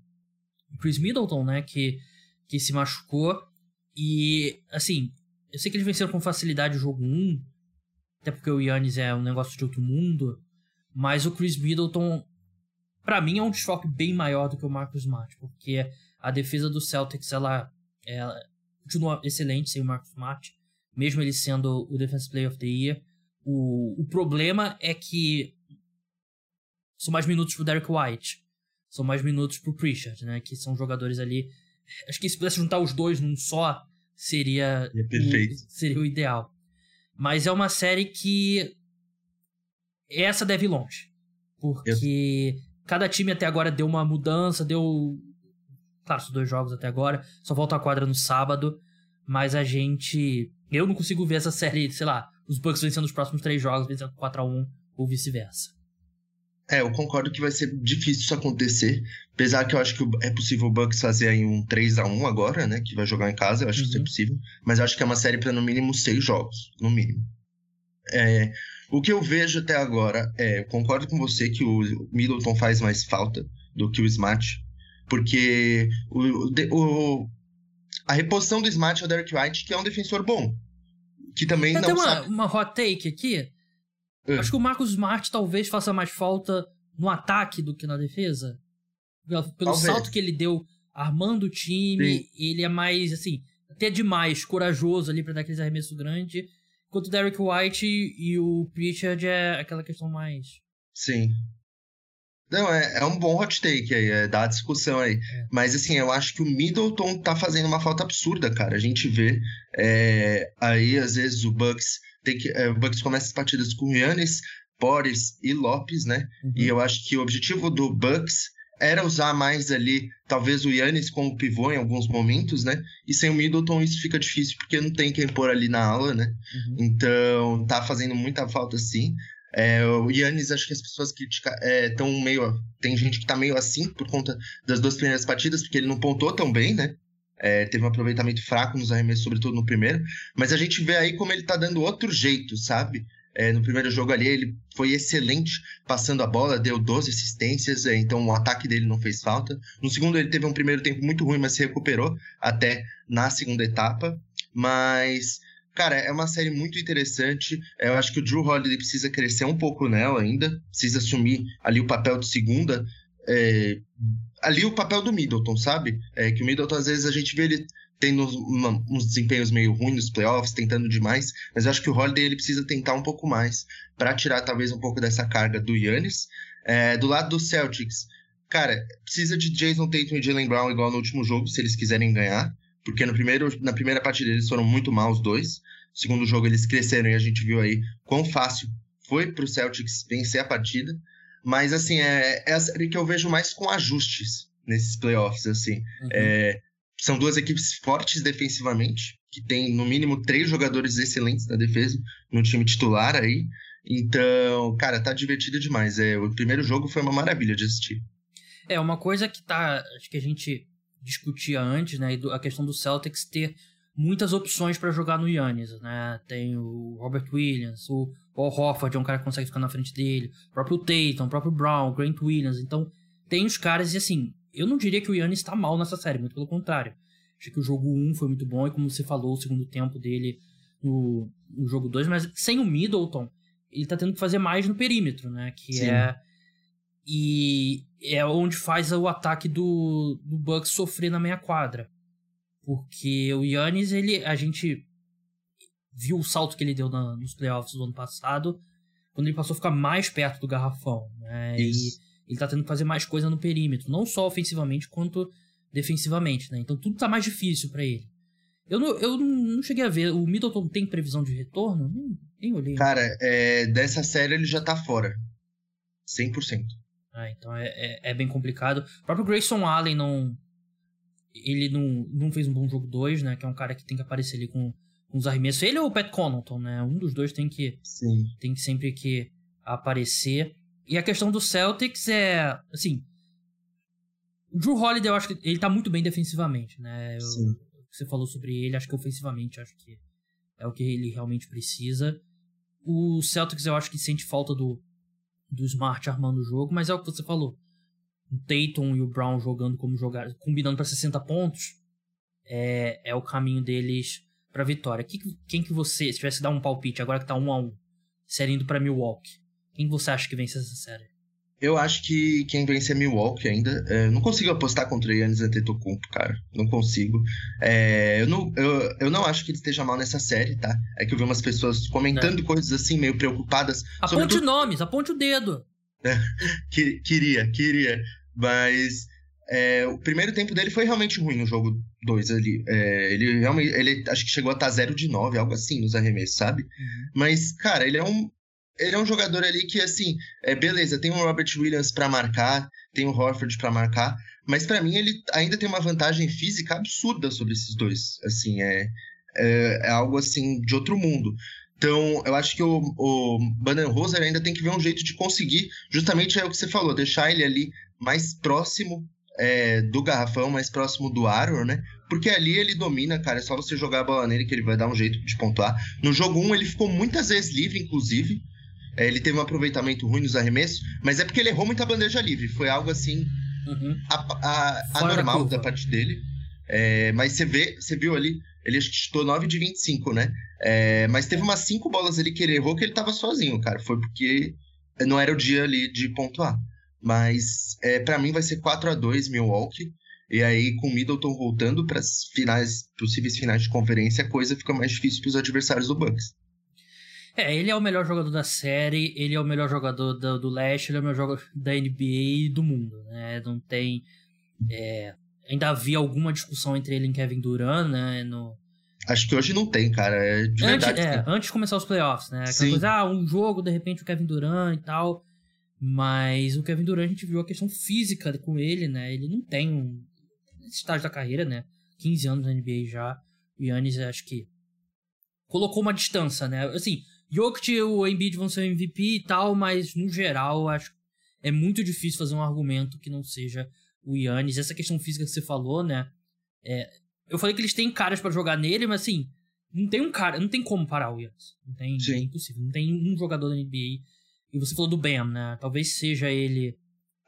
Chris Middleton, né, que que se machucou e assim, eu sei que eles venceram com facilidade o jogo 1, até porque o Yannis é um negócio de outro mundo, mas o Chris Middleton, para mim, é um desfoque bem maior do que o Marcus Smart, porque a defesa do Celtics, ela, ela continua excelente sem o Marcus Smart, mesmo ele sendo o Defensive Player of the Year. O, o problema é que são mais minutos pro Derek White, são mais minutos pro Pritchard, né, que são jogadores ali... Acho que se pudesse juntar os dois num só, seria, é perfeito. Seria o ideal. Mas é uma série que. Essa deve ir longe. Porque Eu... cada time até agora deu uma mudança, deu. Claro, os dois jogos até agora. Só volta a quadra no sábado. Mas a gente. Eu não consigo ver essa série, sei lá, os Bucks vencendo os próximos três jogos, vencendo 4x1 ou vice-versa. É, eu concordo que vai ser difícil isso acontecer. Apesar que eu acho que é possível o Bucks fazer aí um 3 a 1 agora, né? Que vai jogar em casa, eu acho uhum. que isso é uhum. possível. Mas eu acho que é uma série para no mínimo seis jogos, no mínimo. É, o que eu vejo até agora é, concordo com você que o Middleton faz mais falta do que o Smart, porque o, o, a reposição do Smart é o Derek White, que é um defensor bom, que também eu não uma, sabe... uma hot take aqui. É. Acho que o Marcos Smart talvez faça mais falta no ataque do que na defesa. Pelo, pelo salto que ele deu armando o time, Sim. ele é mais, assim, ter demais corajoso ali para dar aqueles arremessos grandes. Enquanto o Derek White e o Pritchard é aquela questão mais. Sim. Não, é, é um bom hot take aí, é dar discussão aí. É. Mas assim, eu acho que o Middleton tá fazendo uma falta absurda, cara. A gente vê é, aí, às vezes, o Bucks tem que. É, o Bucks começa as partidas com Yannis, Boris e Lopes, né? Uhum. E eu acho que o objetivo do Bucks era usar mais ali, talvez o Yannis como pivô em alguns momentos, né? E sem o Middleton isso fica difícil porque não tem quem pôr ali na aula, né? Uhum. Então tá fazendo muita falta sim. É, o Yannis, acho que as pessoas criticam, estão é, meio. Tem gente que tá meio assim por conta das duas primeiras partidas, porque ele não pontou tão bem, né? É, teve um aproveitamento fraco nos arremessos, sobretudo no primeiro. Mas a gente vê aí como ele tá dando outro jeito, sabe? É, no primeiro jogo ali, ele foi excelente passando a bola, deu 12 assistências, é, então o ataque dele não fez falta. No segundo, ele teve um primeiro tempo muito ruim, mas se recuperou até na segunda etapa. Mas Cara, é uma série muito interessante. Eu acho que o Drew Holiday precisa crescer um pouco nela ainda. Precisa assumir ali o papel de segunda. É, ali o papel do Middleton, sabe? É, que o Middleton, às vezes, a gente vê ele tendo uma, uns desempenhos meio ruins nos playoffs, tentando demais. Mas eu acho que o Holiday ele precisa tentar um pouco mais para tirar talvez um pouco dessa carga do Yannis. É, do lado do Celtics, cara, precisa de Jason Tatum e Jalen Brown igual no último jogo, se eles quiserem ganhar porque no primeiro, na primeira partida eles foram muito mal os dois. Segundo jogo eles cresceram e a gente viu aí quão fácil foi para o Celtics vencer a partida. Mas assim, é, é a série que eu vejo mais com ajustes nesses playoffs, assim. Uhum. É, são duas equipes fortes defensivamente, que tem no mínimo três jogadores excelentes na defesa no time titular aí. Então, cara, tá divertido demais. É, o primeiro jogo foi uma maravilha de assistir. É, uma coisa que tá. Acho que a gente discutia antes, né? A questão do Celtics ter muitas opções para jogar no Yannis, né? Tem o Robert Williams, o Paul Hofford é um cara que consegue ficar na frente dele, o próprio Tatum, o próprio Brown, o Grant Williams. Então, tem os caras e assim, eu não diria que o Yannis está mal nessa série, muito pelo contrário. Achei que o jogo 1 foi muito bom e como você falou, o segundo tempo dele no, no jogo 2, mas sem o Middleton, ele tá tendo que fazer mais no perímetro, né? Que Sim. é e é onde faz o ataque do, do Bucks sofrer na meia quadra. Porque o Yannis, ele, a gente viu o salto que ele deu na, nos playoffs do ano passado, quando ele passou a ficar mais perto do garrafão. Né? E ele tá tendo que fazer mais coisa no perímetro, não só ofensivamente quanto defensivamente. Né? Então tudo tá mais difícil para ele. Eu não, eu não cheguei a ver. O Middleton tem previsão de retorno? Nem, nem olhei. Cara, é, dessa série ele já tá fora. 100%. Ah, então é, é, é, bem complicado. O próprio Grayson Allen não. Ele não, não fez um bom jogo 2, né? Que é um cara que tem que aparecer ali com, os arremessos. Ele ou o Pat Connaughton, né? Um dos dois tem que. Sim. Tem que sempre que aparecer. E a questão do Celtics é. Assim. O Drew Holiday, eu acho que ele tá muito bem defensivamente, né? Eu. Você falou sobre ele, acho que ofensivamente, acho que é o que ele realmente precisa. O Celtics, eu acho que sente falta do, do Smart armando o jogo, mas é o que você falou. O Tatum e o Brown jogando como jogar, combinando para 60 pontos, é, é o caminho deles para vitória. Que, quem que você, se tivesse dar um palpite agora que tá 1 a 1, série indo para Milwaukee, quem você acha que vence essa série? Eu acho que quem vence é Milwaukee ainda. É, não consigo apostar contra Yannis Antetokounmpo, cara. Não consigo. É, eu, não, eu, eu não acho que ele esteja mal nessa série, tá? É que eu vi umas pessoas comentando é. coisas assim, meio preocupadas. Aponte sobretudo... nomes, aponte o dedo. que, queria, queria. Mas é, o primeiro tempo dele foi realmente ruim no jogo 2 ali. É, ele realmente, ele acho que chegou a estar 0 de 9, algo assim, nos arremessos, sabe? Uhum. Mas, cara, ele é um, ele é um jogador ali que, assim, é, beleza, tem o Robert Williams para marcar, tem o Horford para marcar, mas para mim ele ainda tem uma vantagem física absurda sobre esses dois. Assim, é, é, é algo assim de outro mundo. Então, eu acho que o, o Roser ainda tem que ver um jeito de conseguir, justamente é o que você falou, deixar ele ali mais próximo é, do garrafão, mais próximo do aro, né? Porque ali ele domina, cara, é só você jogar a bola nele que ele vai dar um jeito de pontuar. No jogo 1 ele ficou muitas vezes livre, inclusive, é, ele teve um aproveitamento ruim nos arremessos, mas é porque ele errou muita bandeja livre. Foi algo assim uhum. a, a, anormal da parte dele. É, mas você vê, você viu ali, ele chutou 9 de 25, né? É, mas teve umas 5 bolas ali que ele errou que ele tava sozinho, cara. Foi porque não era o dia ali de pontuar. Mas é, para mim vai ser 4 a 2 Milwaukee. E aí, com o Middleton voltando para as finais, possíveis finais de conferência, a coisa fica mais difícil para os adversários do Bucks. É, ele é o melhor jogador da série, ele é o melhor jogador do, do leste, ele é o melhor jogador da NBA e do mundo, né? Não tem. É, ainda havia alguma discussão entre ele e Kevin Durant, né? No, Acho que hoje não tem, cara. É de antes, verdade. é, antes de começar os playoffs, né? Aquela Sim. coisa, ah, um jogo, de repente o Kevin Durant e tal. Mas o Kevin Durant, a gente viu a questão física com ele, né? Ele não tem um estágio da carreira, né? 15 anos na NBA já. O Yannis, acho que colocou uma distância, né? Assim, Jokic e o Embiid vão ser MVP e tal, mas no geral, acho que é muito difícil fazer um argumento que não seja o Yannis. Essa questão física que você falou, né? É, eu falei que eles têm caras pra jogar nele, mas assim, não tem um cara, não tem como parar o Yannis. Não tem, Sim. é impossível. Não tem um jogador da NBA. E você falou do Bam, né? Talvez seja ele.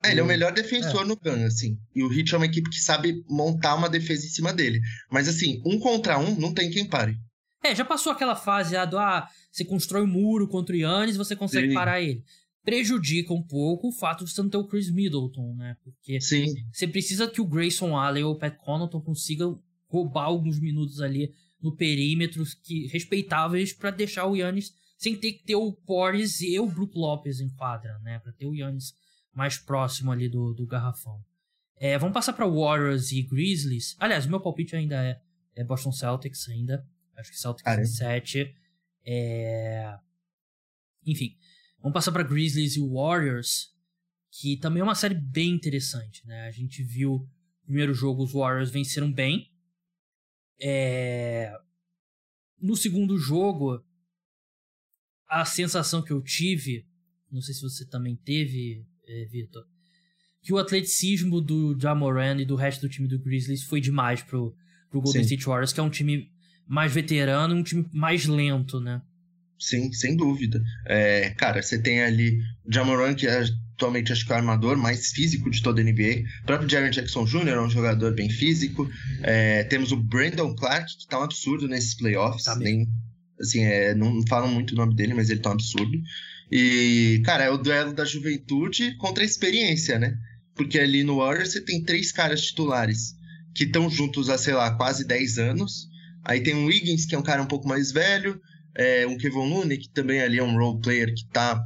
É, ele é o melhor defensor no GAN, assim. E o Heat é uma equipe que sabe montar uma defesa em cima dele. Mas assim, um contra um, não tem quem pare. É, já passou aquela fase ah, do ah, você constrói um muro contra o Yannis você consegue Sim. parar ele. Prejudica um pouco o fato de você não ter o Chris Middleton, né? Porque Sim, você precisa que o Grayson Allen ou o Pat Connaughton consigam roubar alguns minutos ali no perímetro que respeitáveis pra deixar o Yannis sem ter que ter o Porres e o Brook Lopes em quadra, né? Pra ter o Yannis mais próximo ali do, do garrafão. É, vamos passar pra Warriors e Grizzlies. Aliás, o meu palpite ainda é, é Boston Celtics ainda. Acho que Celtics em 7. É... Enfim, vamos passar pra Grizzlies e Warriors, que também é uma série bem interessante, né? A gente viu o primeiro jogo os Warriors venceram bem. É... No segundo jogo, a sensação que eu tive, não sei se você também teve, é, Vitor, que o atleticismo do Jamoran e do resto do time do Grizzlies foi demais pro, pro Golden Sim. State Warriors, que é um time mais veterano e um time mais lento, né? sim, sem dúvida. É, cara, você tem ali o Jamoran, que é atualmente acho que é o armador mais físico de toda a NBA. O próprio Jaren Jackson Jr. é um jogador bem físico. É, temos o Brandon Clark, que tá um absurdo nesses playoffs. Tá nem, assim, é, não falam muito o nome dele, mas ele tá um absurdo. E, cara, é o duelo da juventude contra a experiência, né? Porque ali no Warriors você tem três caras titulares que estão juntos há, sei lá, quase 10 anos. Aí tem um Wiggins, que é um cara um pouco mais velho. É, um Kevin Looney, que também ali é um role player que tá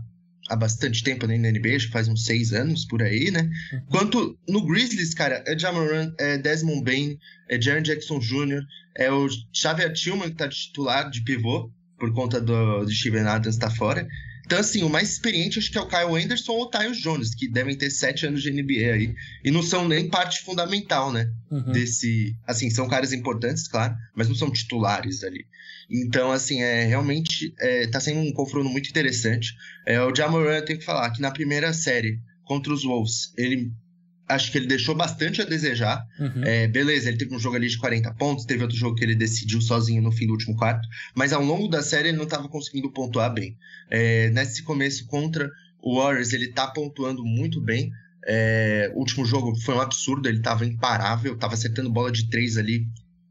há bastante tempo na NBA, acho que faz uns seis anos por aí, né? Uhum. Quanto no Grizzlies, cara, é Jamoran, é Desmond Bain, é Jaren Jackson Jr., é o Xavier Tillman que tá titular, de pivô, por conta do, de Steven Adams tá fora. Então, assim, o mais experiente acho que é o Kyle Anderson ou o Tyus Jones, que devem ter sete anos de NBA aí. E não são nem parte fundamental, né? Uhum. desse. Assim, são caras importantes, claro, mas não são titulares ali. Então, assim, é realmente é, tá sendo um confronto muito interessante. É, o Jamoran, eu tenho que falar que na primeira série contra os Wolves, ele acho que ele deixou bastante a desejar. Uhum. É, beleza, ele teve um jogo ali de 40 pontos, teve outro jogo que ele decidiu sozinho no fim do último quarto, mas ao longo da série ele não estava conseguindo pontuar bem. É, nesse começo contra o Warriors, ele tá pontuando muito bem. É, o último jogo foi um absurdo, ele tava imparável, tava acertando bola de três ali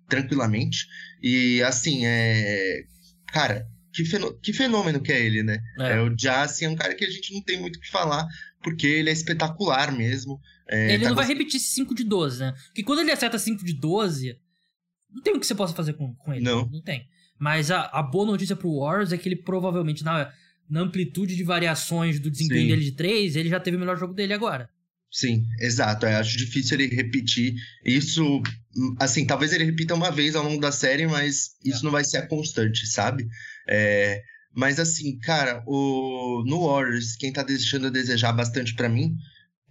tranquilamente. E assim, é. Cara, que fenômeno que é ele, né? É. É, o Jassy é um cara que a gente não tem muito o que falar, porque ele é espetacular mesmo. É, ele tá não vai repetir esse 5 de 12, né? Porque quando ele acerta 5 de 12, não tem o que você possa fazer com, com ele. Não. Não tem. Mas a, a boa notícia pro Warriors é que ele provavelmente, na, na amplitude de variações do desempenho Sim. dele de 3, ele já teve o melhor jogo dele agora. Sim, exato. Eu acho difícil ele repetir isso. Assim, talvez ele repita uma vez ao longo da série, mas isso É. não vai ser a constante, sabe? É, mas assim, cara, o, no Warriors, quem tá deixando a desejar bastante pra mim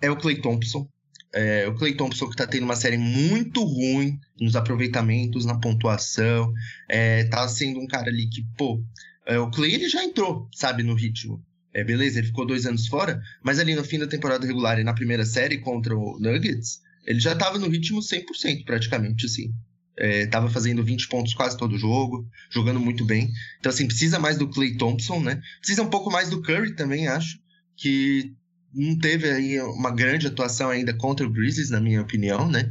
é o Clay Thompson. É, o Clay Thompson que tá tendo uma série muito ruim nos aproveitamentos, na pontuação. É, tá sendo um cara ali que, pô, é, o Clay ele já entrou, sabe, no ritmo. É, beleza, ele ficou dois anos fora, mas ali no fim da temporada regular e na primeira série contra o Nuggets, ele já tava no ritmo 100% praticamente, assim. É, tava fazendo 20 pontos quase todo jogo, jogando muito bem. Então, assim, precisa mais do Clay Thompson, né? Precisa um pouco mais do Curry também, acho, que não teve aí uma grande atuação ainda contra o Grizzlies, na minha opinião, né?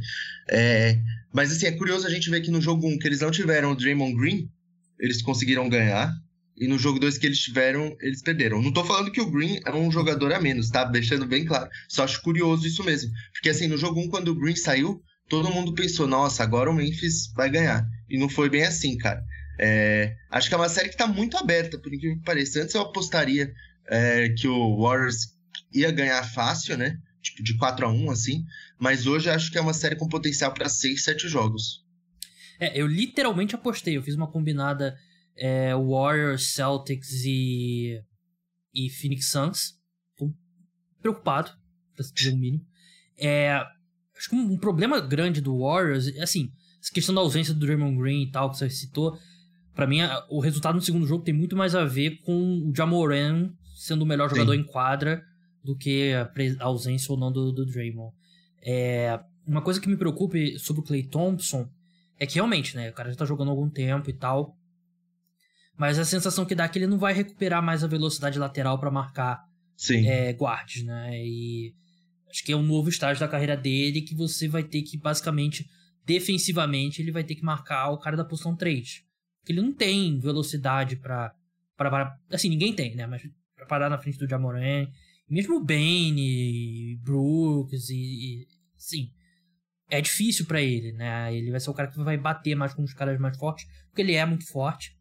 É, mas, assim, é curioso a gente ver que no jogo 1 que eles não tiveram o Draymond Green, eles conseguiram ganhar. E no jogo 2 que eles tiveram, eles perderam. Não tô falando que o Green é um jogador a menos, tá? Deixando bem claro. Só acho curioso isso mesmo. Porque assim, no jogo 1, quando o Green saiu, todo mundo pensou, nossa, agora o Memphis vai ganhar. E não foi bem assim, cara. É, acho que é uma série que tá muito aberta, por incrível que pareça. Antes eu apostaria é, que o Warriors ia ganhar fácil, né? Tipo, de 4 a 1 assim. Mas hoje acho que é uma série com potencial para 6, 7 jogos. É, eu literalmente apostei. Eu fiz uma combinada é, Warriors, Celtics e, e Phoenix Suns. Tô preocupado, pra dizer o mínimo. É, acho que um, um, problema grande do Warriors, assim, essa questão da ausência do Draymond Green e tal, que você citou, para mim, o resultado no segundo jogo tem muito mais a ver com o Jamoran sendo o melhor Sim. jogador em quadra do que a, a ausência ou não do, do Draymond. É, uma coisa que me preocupa sobre o Clay Thompson é que realmente, né, o cara já tá jogando há algum tempo e tal, mas a sensação que dá é que ele não vai recuperar mais a velocidade lateral para marcar é, guards, né, e acho que é um novo estágio da carreira dele que você vai ter que, basicamente, defensivamente, ele vai ter que marcar o cara da posição 3. Porque ele não tem velocidade para Assim, ninguém tem, né? Mas pra parar na frente do Jamoran. Mesmo o Bane, Brooks e, e. Sim. É difícil para ele, né? Ele vai ser o cara que vai bater mais com os caras mais fortes, porque ele é muito forte.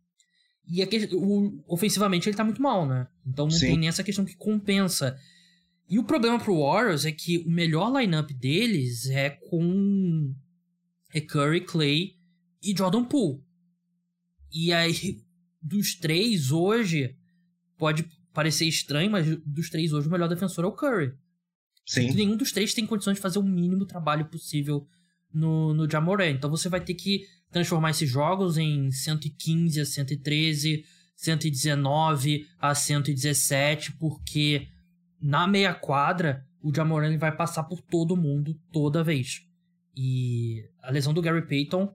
E aqui, o, ofensivamente ele tá muito mal, né? Então não Sim. tem nem essa questão que compensa. E o problema pro Warriors é que o melhor lineup deles é com é Curry, Clay e Jordan Poole. E aí, dos três hoje, pode parecer estranho, mas dos três hoje, o melhor defensor é o Curry. Sim. Nenhum dos três tem condições de fazer o mínimo trabalho possível no, no Jamoran. Então você vai ter que transformar esses jogos em 115 a 113, 119 a 117, porque na meia quadra o Jamoran vai passar por todo mundo toda vez. E a lesão do Gary Payton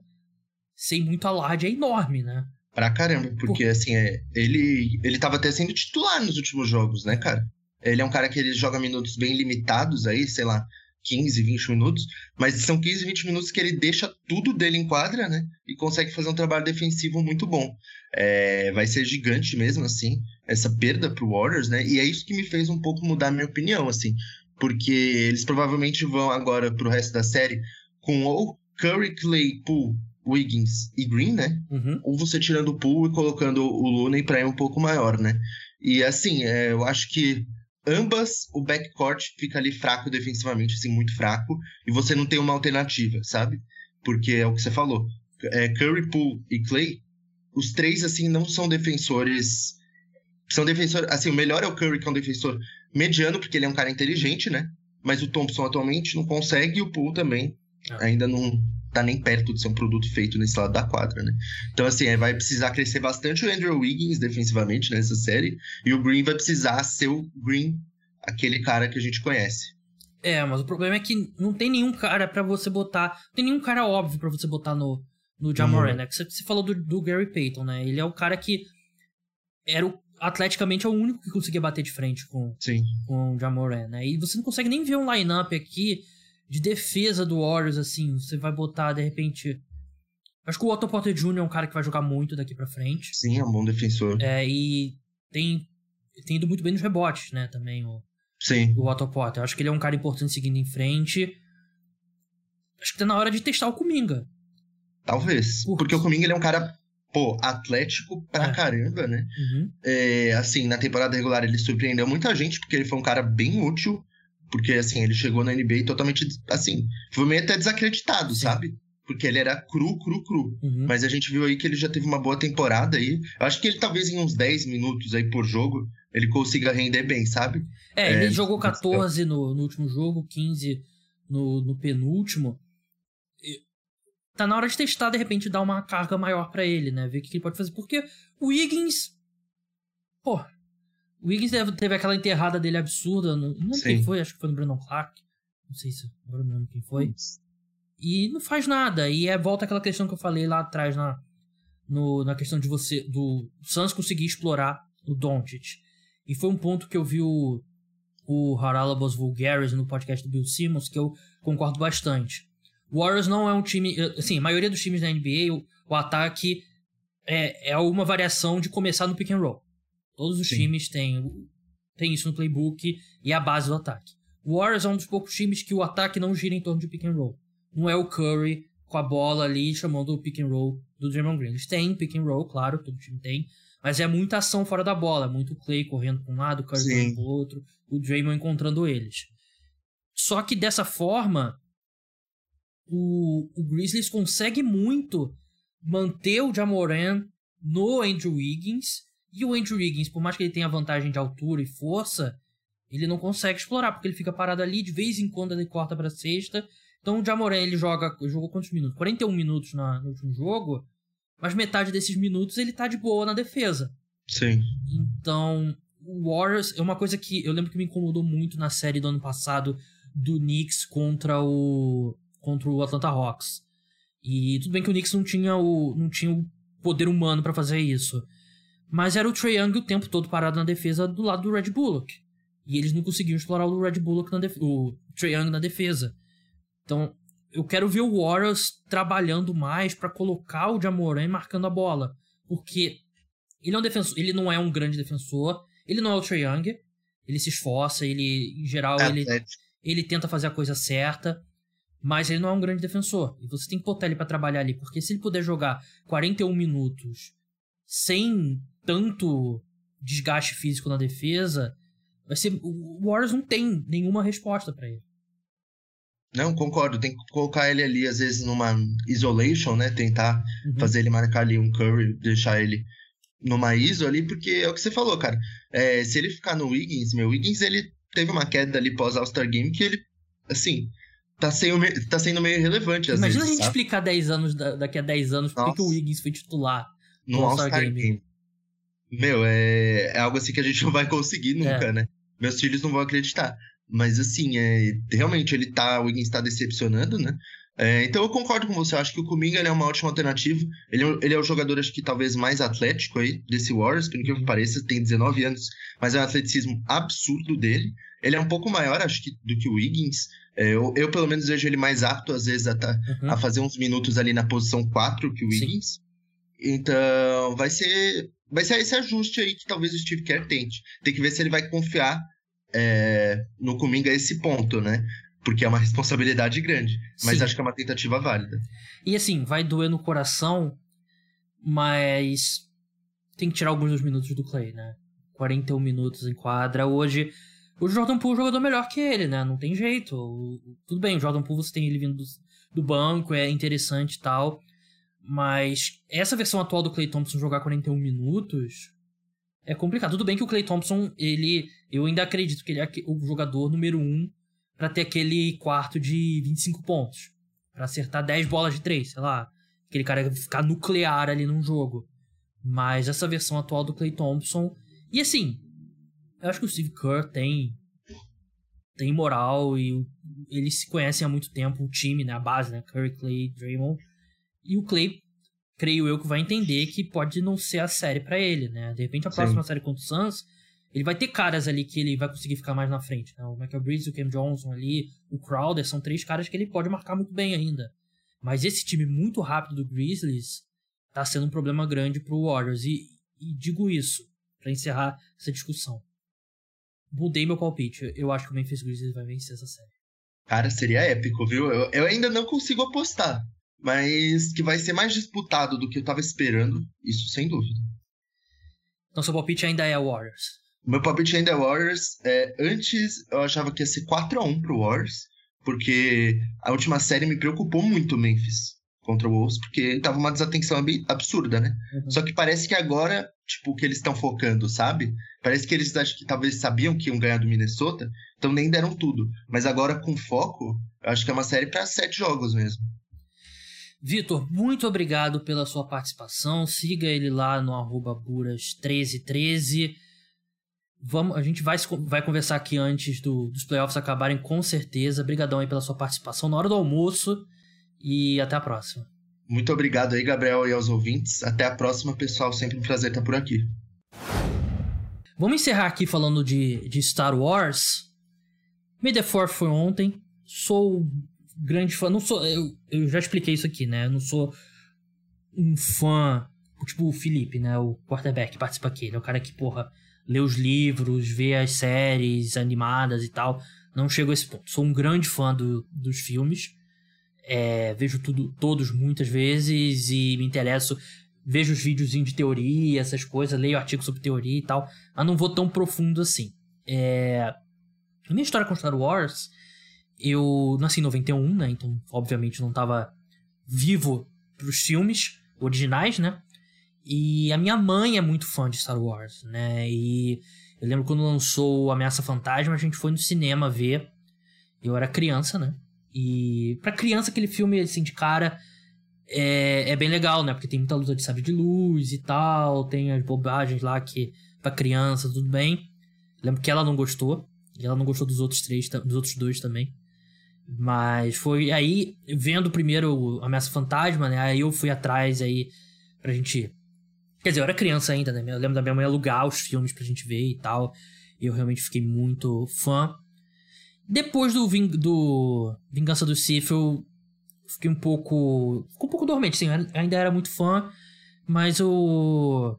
sem muito alarde, é enorme, né? Pra caramba, porque Por... assim, é, ele, ele tava até sendo titular nos últimos jogos, né, cara? Ele é um cara que ele joga minutos bem limitados aí, sei lá, 15, 20 minutos, mas são 15, 20 minutos que ele deixa tudo dele em quadra, né? E consegue fazer um trabalho defensivo muito bom. É, vai ser gigante mesmo, assim, essa perda pro Warriors, né? E é isso que me fez um pouco mudar a minha opinião, assim, porque eles provavelmente vão agora pro resto da série com ou Curry, Clay, Poole Wiggins e Green, né? Uhum. Ou você tirando o Poole e colocando o Looney para ir um pouco maior, né? E assim, é, eu acho que ambas o backcourt fica ali fraco defensivamente, assim, muito fraco, e você não tem uma alternativa, sabe? Porque é o que você falou. É, Curry, Poole e Clay, os três, assim, não são defensores. São defensores. Assim, o melhor é o Curry, que é um defensor mediano, porque ele é um cara inteligente, né? Mas o Thompson atualmente não consegue, e o Poole também ah. ainda não, tá nem perto de ser um produto feito nesse lado da quadra, né? Então, assim, é, vai precisar crescer bastante o Andrew Wiggins defensivamente nessa série, e o Green vai precisar ser o Green, aquele cara que a gente conhece. É, mas o problema é que não tem nenhum cara para você botar. Não tem nenhum cara óbvio para você botar no, no Jamoran, uhum. né? Você, você falou do, do, Gary Payton, né? Ele é o cara que era o, atleticamente é o único que conseguia bater de frente com, Sim. com o Jamoran, né? E você não consegue nem ver um lineup aqui de defesa do Warriors, assim, você vai botar, de repente. Acho que o Otto Porter Jr. é um cara que vai jogar muito daqui para frente. Sim, é um bom defensor. É, e tem, tem ido muito bem nos rebotes, né, também, o, Sim. o Otto Porter. Acho que ele é um cara importante seguindo em frente. Acho que tá na hora de testar o Kuminga. Talvez. Porque, porque o Kuminga ele é um cara, pô, atlético pra é. caramba, né? Uhum. É, assim, na temporada regular ele surpreendeu muita gente, porque ele foi um cara bem útil. Porque, assim, ele chegou na NBA totalmente, assim, foi meio até desacreditado, Sim. sabe? Porque ele era cru, cru, cru. Uhum. Mas a gente viu aí que ele já teve uma boa temporada aí. Eu acho que ele talvez em uns 10 minutos aí por jogo, ele consiga render bem, sabe? É, ele é, jogou 14 no, no último jogo, 15 no, no penúltimo. Tá na hora de testar, de repente, dar uma carga maior para ele, né? Ver o que ele pode fazer. Porque o Wiggins. Pô, o Wiggins teve aquela enterrada dele absurda. No, não sei quem foi, acho que foi no Brandon Clark. Não sei se agora não lembro quem foi. E não faz nada. E é, volta aquela questão que eu falei lá atrás na, no, na questão de você. Do Suns conseguir explorar o Doncic. E foi um ponto que eu vi o, o Haralabos Vulgaris no podcast do Bill Simmons, que eu concordo bastante. O Warriors não é um time. Assim, a maioria dos times da NBA, o, o ataque é, é uma variação de começar no pick and roll. Todos os Sim. times têm, têm isso no playbook e é a base do ataque. O Warriors é um dos poucos times que o ataque não gira em torno de pick and roll. não é o Curry com a bola ali chamando o pick and roll do Draymond Green. Eles têm pick and roll, claro, todo time tem, mas é muita ação fora da bola, muito Clay correndo para um lado, o Curry correndo para o outro, o Draymond encontrando eles. Só que dessa forma, o, o Grizzlies consegue muito manter o Jamoran no Andrew Wiggins, e o Andrew Wiggins, por mais que ele tenha vantagem de altura e força, ele não consegue explorar, porque ele fica parado ali, de vez em quando ele corta pra sexta. Então o Jamoran, ele joga, jogou quantos minutos? 41 minutos na, no último jogo, mas metade desses minutos ele tá de boa na defesa. Sim. Então, o Warriors é uma coisa que eu lembro que me incomodou muito na série do ano passado do Knicks contra o contra o Atlanta Hawks. E tudo bem que o Knicks não tinha o não tinha o poder humano para fazer isso. Mas era o Trae Young o tempo todo parado na defesa do lado do Red Bullock. E eles não conseguiam explorar o Red Bullock na def... o Trae Young na defesa. Então, eu quero ver o Warriors trabalhando mais para colocar o Jamoran marcando a bola, porque ele é um defensor, ele não é um grande defensor, ele não é o Trae Young, ele se esforça, ele em geral é, ele é. ele tenta fazer a coisa certa, mas ele não é um grande defensor. E você tem que botar ele para trabalhar ali, porque se ele puder jogar 41 minutos sem tanto desgaste físico na defesa, vai ser o Warriors não tem nenhuma resposta para ele. Não, concordo. Tem que colocar ele ali, às vezes, numa isolation, né? Tentar uhum. fazer ele marcar ali um curry, deixar ele numa ISO ali, porque é o que você falou, cara. É, se ele ficar no Wiggins, meu, Wiggins, ele teve uma queda ali pós All-Star Game que ele, assim, tá sendo, tá sendo meio relevante às Imagina vezes, a gente sabe? explicar 10 anos, daqui a 10 anos por que o Wiggins foi titular no All-Star All Game. Game. Meu, é, é algo assim que a gente não vai conseguir nunca, é. né? Meus filhos não vão acreditar. Mas assim, é, realmente ele tá, o Wiggins está decepcionando, né? É, então eu concordo com você, eu acho que o Kuminga é uma ótima alternativa. Ele, é ele é o jogador, acho que talvez mais atlético aí desse Warriors, pelo que pareça, tem 19 anos, mas é um atleticismo absurdo dele. Ele é um pouco maior, acho que, do que o Wiggins. É, eu, eu, pelo menos, vejo ele mais apto, às vezes, a, tá, uhum. a fazer uns minutos ali na posição 4 que o Wiggins. Então, vai ser, vai ser esse ajuste aí que talvez o Steve Kerr tente. Tem que ver se ele vai confiar é, no Kuminga a esse ponto, né? Porque é uma responsabilidade grande. Mas Sim. acho que é uma tentativa válida. E assim, vai doer no coração, mas tem que tirar alguns dos minutos do Clay, né? 41 minutos em quadra. Hoje, o Jordan Poole é um jogador melhor que ele, né? Não tem jeito. tudo bem, o Jordan Poole você tem ele vindo do, banco, é interessante e tal. Mas essa versão atual do Clay Thompson jogar 41 minutos é complicado. Tudo bem que o Clay Thompson, ele. Eu ainda acredito que ele é o jogador número um para ter aquele quarto de 25 pontos. para acertar 10 bolas de 3, sei lá. Aquele cara ficar nuclear ali num jogo. Mas essa versão atual do Clay Thompson. E assim, eu acho que o Steve Kerr tem. Tem moral e eles se conhecem há muito tempo, o time, né? A base, né? Curry, Clay, Draymond. E o Clay creio eu que vai entender que pode não ser a série para ele, né? De repente a próxima Sim. série contra o Suns, ele vai ter caras ali que ele vai conseguir ficar mais na frente, né? O Michael Bridges, o Cam Johnson ali, o Crowder, são três caras que ele pode marcar muito bem ainda. Mas esse time muito rápido do Grizzlies tá sendo um problema grande pro Warriors. E, e digo isso para encerrar essa discussão. Mudei meu palpite. Eu acho que o Memphis Grizzlies vai vencer essa série. Cara, seria épico, viu? Eu, eu ainda não consigo apostar mas que vai ser mais disputado do que eu tava esperando, isso sem dúvida. Então seu palpite ainda é Warriors? Meu palpite ainda é Warriors. É, antes eu achava que ia ser 4x1 pro Warriors, porque a última série me preocupou muito o Memphis contra o Wolves, porque tava uma desatenção absurda, né? Uhum. Só que parece que agora, tipo, que eles estão focando, sabe? Parece que eles acho que talvez sabiam que iam ganhar do Minnesota, então nem deram tudo. Mas agora com foco, eu acho que é uma série para sete jogos mesmo. Vitor, muito obrigado pela sua participação. Siga ele lá no buras1313. Vamos, a gente vai, vai conversar aqui antes do, dos playoffs acabarem, com certeza. Obrigadão aí pela sua participação na hora do almoço e até a próxima. Muito obrigado aí, Gabriel, e aos ouvintes. Até a próxima, pessoal. Sempre um prazer estar por aqui. Vamos encerrar aqui falando de, de Star Wars. May the 4 foi ontem. Sou grande fã. Não sou. Eu, eu já expliquei isso aqui, né? Eu não sou um fã. Tipo o Felipe, né? O quarterback que participa aqui. Ele é o cara que, porra, lê os livros, vê as séries animadas e tal. Não chego a esse ponto. Sou um grande fã do, dos filmes. É, vejo tudo, todos muitas vezes e me interesso. Vejo os vídeos de teoria, essas coisas, leio artigos sobre teoria e tal, mas não vou tão profundo assim. É... minha história com Star Wars, eu nasci em 91, né? Então, obviamente, não tava vivo pros filmes originais, né? E a minha mãe é muito fã de Star Wars, né? E eu lembro quando lançou Ameaça Fantasma, a gente foi no cinema ver. Eu era criança, né? E pra criança, aquele filme, assim, de cara, é, é bem legal, né? Porque tem muita luta de sabre de luz e tal, tem as bobagens lá que pra criança, tudo bem. lembro que ela não gostou. E ela não gostou dos outros três, dos outros dois também. Mas foi aí, vendo primeiro Ameaça Fantasma, né? Aí eu fui atrás aí pra gente. Quer dizer, eu era criança ainda, né? Eu lembro da minha mãe alugar os filmes pra gente ver e tal. E eu realmente fiquei muito fã. Depois do, Ving do Vingança do Sith, eu fiquei um pouco. Ficou um pouco dormente, sim. Eu ainda era muito fã, mas o.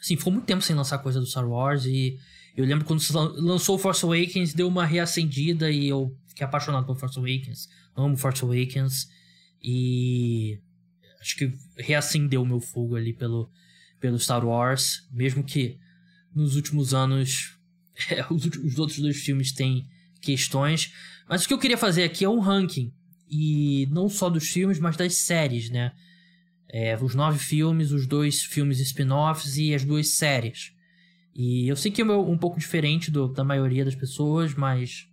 Assim, ficou muito tempo sem lançar coisa do Star Wars e eu lembro quando lançou Force Awakens, deu uma reacendida e eu fiquei apaixonado por Force Awakens. Amo Force Awakens. E acho que reacendeu o meu fogo ali pelo, pelo Star Wars. Mesmo que nos últimos anos é, os, os outros dois filmes têm questões. Mas o que eu queria fazer aqui é um ranking. E não só dos filmes, mas das séries, né? É, os nove filmes, os dois filmes spin-offs e as duas séries. E eu sei que é um pouco diferente do, da maioria das pessoas, mas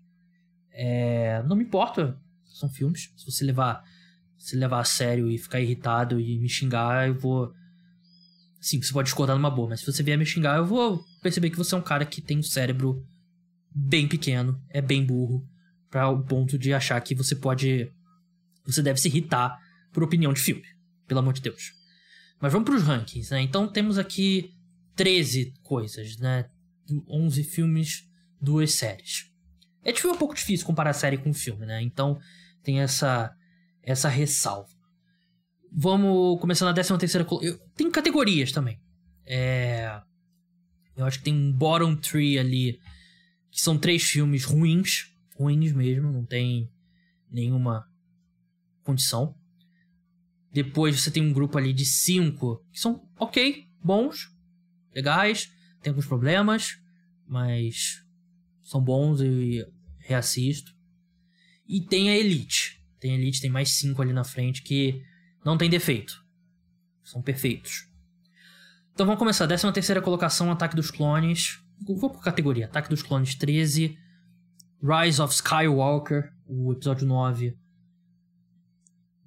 é, não me importa. São filmes. Se você levar, se levar a sério e ficar irritado e me xingar, eu vou. Sim, você pode discordar numa boa, mas se você vier me xingar, eu vou perceber que você é um cara que tem um cérebro bem pequeno, é bem burro, para o ponto de achar que você pode. Você deve se irritar por opinião de filme. Pelo amor de Deus. Mas vamos para os rankings, né? Então temos aqui 13 coisas, né? 11 filmes, duas séries. É tipo, um pouco difícil comparar série com filme, né? Então tem essa essa ressalva. Vamos começar na 13 terceira Tem categorias também. É... Eu acho que tem um bottom three ali, que são três filmes ruins, ruins mesmo, não tem nenhuma condição. Depois você tem um grupo ali de cinco que são ok, bons, legais, tem alguns problemas, mas são bons e reassisto. E tem a Elite. Tem a Elite, tem mais cinco ali na frente que não tem defeito. São perfeitos. Então vamos começar. 13 terceira colocação, Ataque dos Clones. Vou por categoria. Ataque dos Clones 13. Rise of Skywalker, o episódio 9.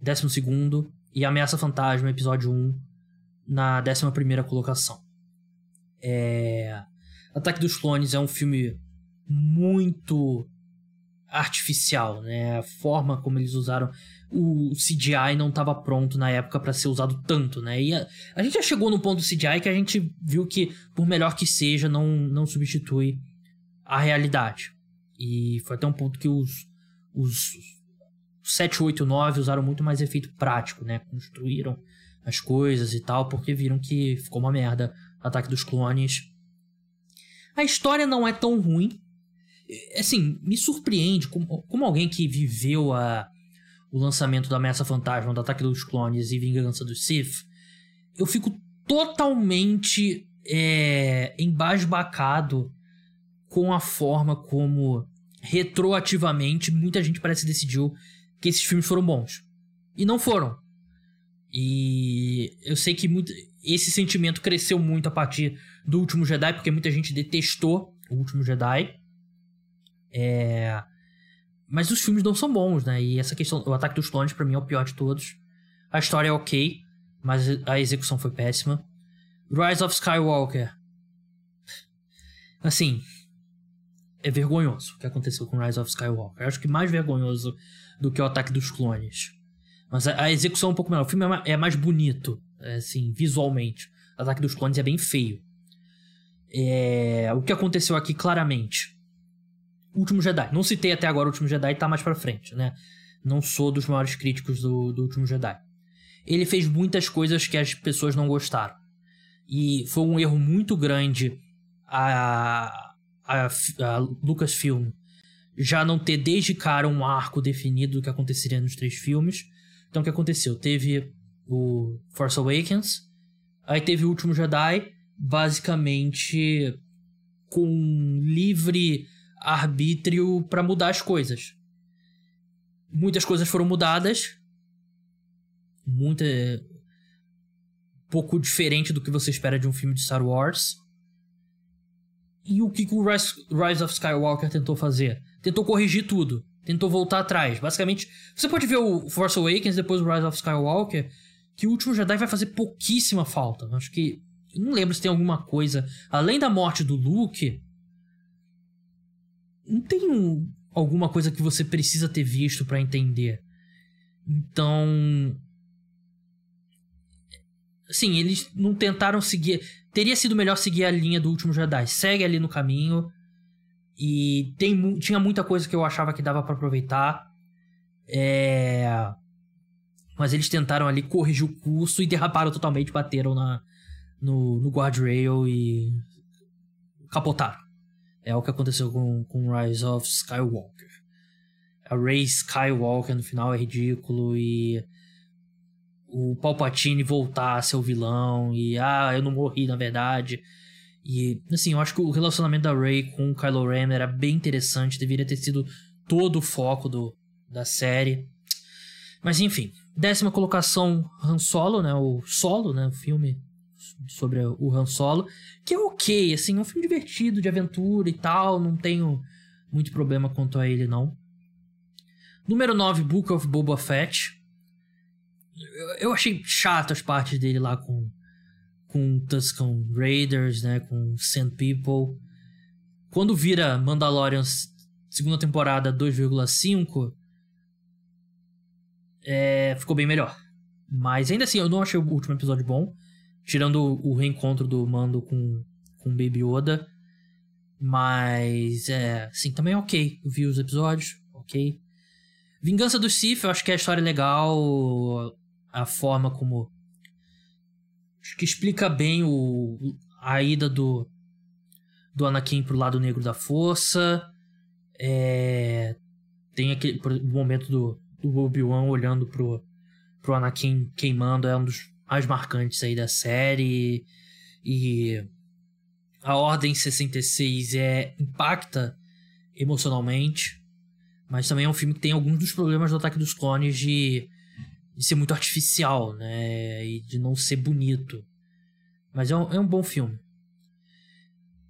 12 segundo. E Ameaça Fantasma, episódio 1, na 11 primeira colocação. É... Ataque dos Clones é um filme muito artificial, né? A forma como eles usaram o CGI não estava pronto na época para ser usado tanto, né? E a, a, gente já chegou no ponto do CGI que a gente viu que por melhor que seja não não substitui a realidade. E foi até um ponto que os os 7, 8, 9 usaram muito mais efeito prático, né? Construíram as coisas e tal, porque viram que ficou uma merda Ataque dos Clones. A história não é tão ruim, assim, me surpreende como, como alguém que viveu a, o lançamento da Ameaça Fantasma, do Ataque dos Clones e Vingança dos Sith, eu fico totalmente é, embasbacado com a forma como retroativamente muita gente parece decidiu que esses filmes foram bons. E não foram. E eu sei que muito, esse sentimento cresceu muito a partir do Último Jedi, porque muita gente detestou o Último Jedi. É... Mas os filmes não são bons, né? E essa questão, o Ataque dos Clones, para mim, é o pior de todos. A história é ok, mas a execução foi péssima. Rise of Skywalker. Assim, é vergonhoso o que aconteceu com Rise of Skywalker. Eu acho que mais vergonhoso do que o Ataque dos Clones. Mas a, execução é um pouco melhor. O filme é, mais, é mais bonito, assim, visualmente. O Ataque dos Clones é bem feio. É, o que aconteceu aqui claramente Último Jedi. Não citei até agora o Último Jedi, tá mais pra frente, né? Não sou dos maiores críticos do, do Último Jedi. Ele fez muitas coisas que as pessoas não gostaram. E foi um erro muito grande a, a, a Lucasfilm já não ter desde cara um arco definido do que aconteceria nos três filmes. Então o que aconteceu? Teve o Force Awakens, aí teve o Último Jedi, basicamente com livre arbítrio para mudar as coisas. Muitas coisas foram mudadas, muita pouco diferente do que você espera de um filme de Star Wars. E o que o Rise, of Skywalker tentou fazer? Tentou corrigir tudo. Tentou voltar atrás. Basicamente, você pode ver o Force Awakens depois o Rise of Skywalker, que o último Jedi vai fazer pouquíssima falta. Acho que. Não lembro se tem alguma coisa. Além da morte do Luke. Não tem um, alguma coisa que você precisa ter visto para entender. Então. Sim, eles não tentaram seguir. Teria sido melhor seguir a linha do último Jedi. Segue ali no caminho. E tem, tinha muita coisa que eu achava que dava para aproveitar. É... Mas eles tentaram ali corrigir o curso e derraparam totalmente, bateram na, no, no guardrail e capotaram. É o que aconteceu com, com Rise of Skywalker. A Rey Skywalker no final é ridículo e o Palpatine voltar a ser o vilão e ah, eu não morri na verdade. E assim, eu acho que o relacionamento da Rey com o Kylo Ren era bem interessante, deveria ter sido todo o foco do, da série. Mas enfim, décima colocação Han Solo, né, o Solo, né, o filme sobre o Han Solo, que é ok, assim, é um filme divertido, de aventura e tal, não tenho muito problema quanto a ele não. Número 9, Book of Boba Fett. Eu, achei chato as partes dele lá com com Tuscan Raiders, né, com Sand People. Quando vira Mandalorian segunda temporada 2,5, é, ficou bem melhor. Mas ainda assim, eu não achei o último episódio bom. Tirando o, reencontro do Mando com, com Baby Yoda. Mas, é, sim, também é ok. Eu vi os episódios, ok. Vingança do Sith, eu acho que a história é legal. A forma como Acho que explica bem o, a ida do, do Anakin pro lado negro da força. É, tem aquele momento do, do Obi-Wan olhando pro, pro Anakin queimando, é um dos mais marcantes aí da série. E a Ordem 66 é impacta emocionalmente, mas também é um filme que tem alguns dos problemas do Ataque dos Clones de de ser muito artificial, né? E de não ser bonito. Mas é um, é um bom filme.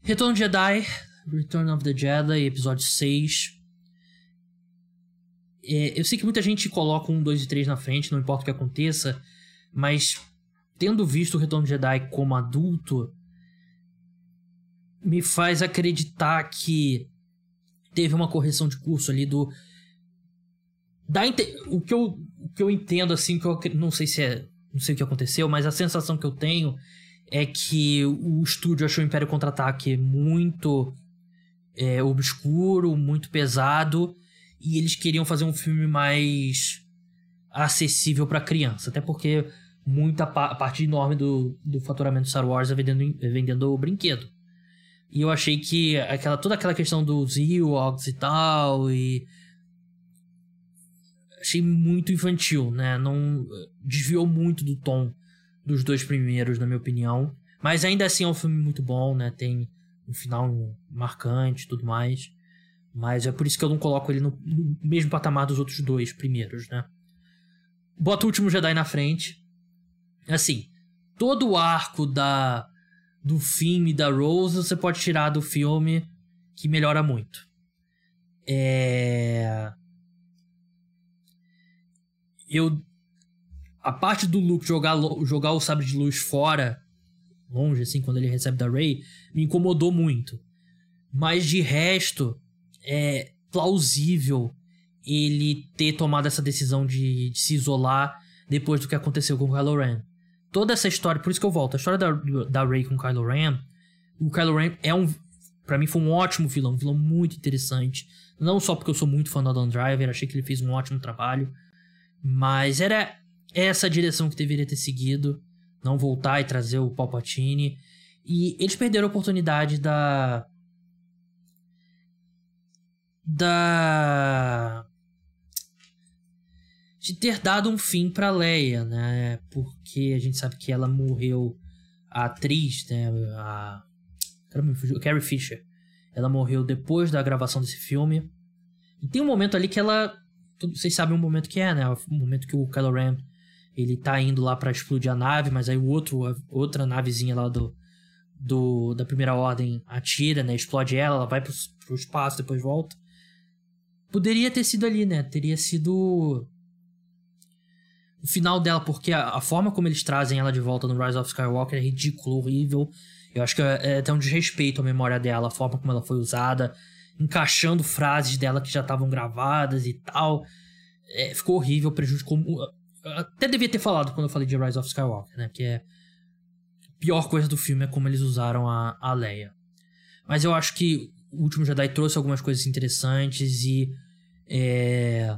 Retorno de Jedi, Return of the Jedi, episódio 6. É, eu sei que muita gente coloca um, dois e três na frente, não importa o que aconteça, mas tendo visto o Retorno de Jedi como adulto, me faz acreditar que teve uma correção de curso ali do Dá o que eu o que eu entendo assim que eu não sei se é não sei o que aconteceu, mas a sensação que eu tenho é que o estúdio achou o Império Contra-Ataque muito é, obscuro, muito pesado, e eles queriam fazer um filme mais acessível para criança, até porque muita pa parte enorme do, do faturamento Star Wars é vendendo, vendendo o brinquedo. E eu achei que aquela, toda aquela questão dos Ewoks e tal, e achei muito infantil, né? Não desviou muito do tom dos dois primeiros, na minha opinião. Mas ainda assim é um filme muito bom, né? Tem um final marcante e tudo mais. Mas é por isso que eu não coloco ele no, no, mesmo patamar dos outros dois primeiros, né? Bota o último Jedi na frente. Assim, todo o arco da do filme da Rose você pode tirar do filme que melhora muito. É eu a parte do Luke jogar, jogar o sabre de luz fora, longe, assim, quando ele recebe da Rey, me incomodou muito. Mas de resto, é plausível ele ter tomado essa decisão de, de se isolar depois do que aconteceu com o Kylo. Toda essa história, por isso que eu volto, a história da, da Rey com o Kylo Ren, o Kylo Ren é um, para mim foi um ótimo vilão, um vilão muito interessante. Não só porque eu sou muito fã do Adam Driver, achei que ele fez um ótimo trabalho, mas era essa a direção que deveria ter seguido. Não voltar e trazer o Palpatine. E eles perderam a oportunidade da. da de ter dado um fim para Leia, né? Porque a gente sabe que ela morreu a atriz, né, a Caramba, Carrie Fisher. Ela morreu depois da gravação desse filme. E tem um momento ali que ela vocês sabem o momento que é, né? O momento que o Kylo Ren ele tá indo lá para explodir a nave, mas aí o outro, a outra navezinha lá do, do da primeira ordem atira, né? Explode ela, ela vai pro, pro espaço, depois volta. Poderia ter sido ali, né? Teria sido o final dela, porque a, a, forma como eles trazem ela de volta no Rise of Skywalker é ridículo, horrível. Eu acho que é, é até um desrespeito à memória dela, a forma como ela foi usada, encaixando frases dela que já estavam gravadas e tal. É, ficou horrível, prejudicou até devia ter falado quando eu falei de Rise of Skywalker, né? Que é. A pior coisa do filme é como eles usaram a, a Leia. Mas eu acho que o último Jedi trouxe algumas coisas interessantes e. É,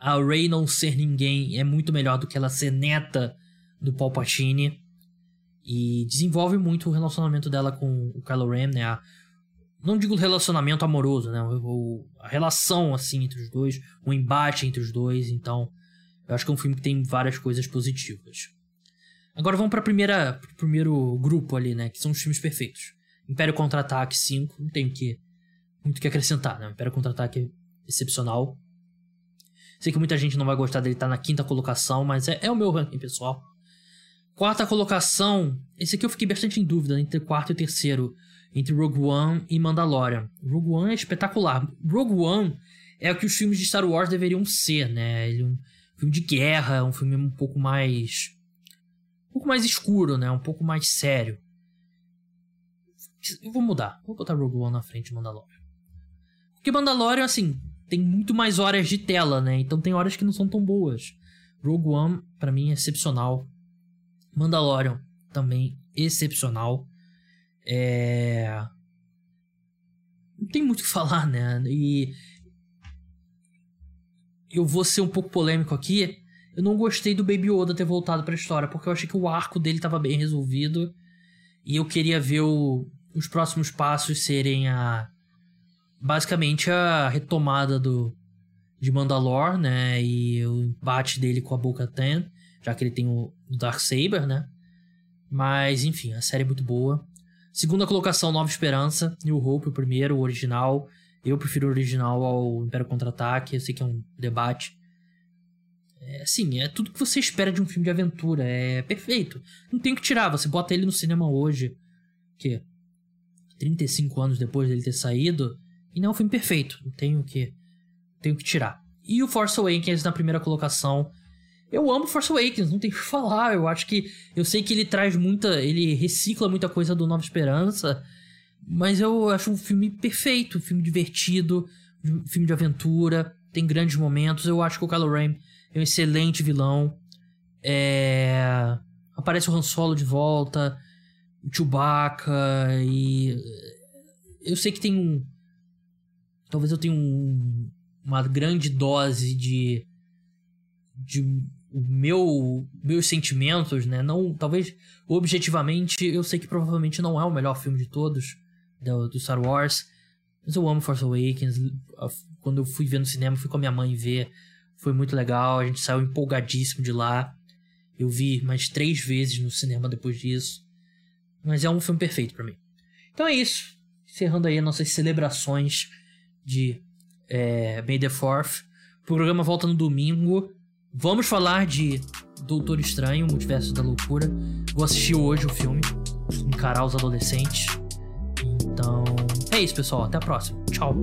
a Rey não ser ninguém é muito melhor do que ela ser neta do Palpatine. E desenvolve muito o relacionamento dela com o Kylo Ren, né? A, não digo relacionamento amoroso, né? O, a relação, assim, entre os dois. O embate entre os dois. Então, eu acho que é um filme que tem várias coisas positivas. Agora vamos para primeira pro primeiro grupo ali, né, que são os filmes perfeitos. Império Contra-Ataque 5, não tem que muito que acrescentar, né? Império Contra-Ataque é excepcional. Sei que muita gente não vai gostar dele estar tá na quinta colocação, mas é, é o meu ranking pessoal. Quarta colocação, esse aqui eu fiquei bastante em dúvida entre quarto e terceiro, entre Rogue One e Mandalorian. Rogue One é espetacular. Rogue One é o que os filmes de Star Wars deveriam ser, né? Ele é filme de guerra, um filme um pouco mais. um pouco mais escuro, né? Um pouco mais sério. Eu vou mudar. Vou botar Rogue One na frente de Mandalorian. Porque Mandalorian, assim, tem muito mais horas de tela, né? Então tem horas que não são tão boas. Rogue One, para mim, é excepcional. Mandalorian, também excepcional. É. Não tem muito o que falar, né? E eu vou ser um pouco polêmico aqui. Eu não gostei do Baby Yoda ter voltado pra história, porque eu achei que o arco dele estava bem resolvido. E eu queria ver o, os próximos passos serem a. Basicamente a retomada do. De Mandalore, né? E o embate dele com a Boca Ten, já que ele tem o, o Dark Saber, né? Mas, enfim, a série é muito boa. Segunda colocação, Nova Esperança. New Hope, o primeiro, o original. Eu prefiro o original ao Império Contra-Ataque. Eu sei que é um debate. É, assim, é tudo que você espera de um filme de aventura. É perfeito. Não tem que tirar. Você bota ele no cinema hoje. Que 35 anos depois dele ter saído. E não é um filme perfeito. Não tenho que, tenho que tirar. E o Force Awakens na primeira colocação. Eu amo Force Awakens, não tem o que falar. Eu acho que. Eu sei que ele traz muita. Ele recicla muita coisa do Nova Esperança. Mas eu acho um filme perfeito, um filme divertido, um filme de aventura, tem grandes momentos. Eu acho que o Kylo Ren é um excelente vilão. É... Aparece o Han Solo de volta, o Chewbacca e... Eu sei que tem um... Talvez eu tenha um... uma grande dose de... de o meu meus sentimentos, né? Não, talvez objetivamente, eu sei que provavelmente não é o melhor filme de todos, do, do Star Wars. Mas eu amo Force Awakens. Quando eu fui ver no cinema, fui com a minha mãe ver. Foi muito legal. A gente saiu empolgadíssimo de lá. Eu vi mais três vezes no cinema depois disso. Mas é um filme perfeito para mim. Então é isso. Encerrando aí nossas celebrações de é, May the Fourth. O programa volta no domingo. Vamos falar de Doutor Estranho, Multiverso da Loucura. Vou assistir hoje o filme. Encarar os adolescentes. Então, é isso, pessoal. Até a próxima. Tchau.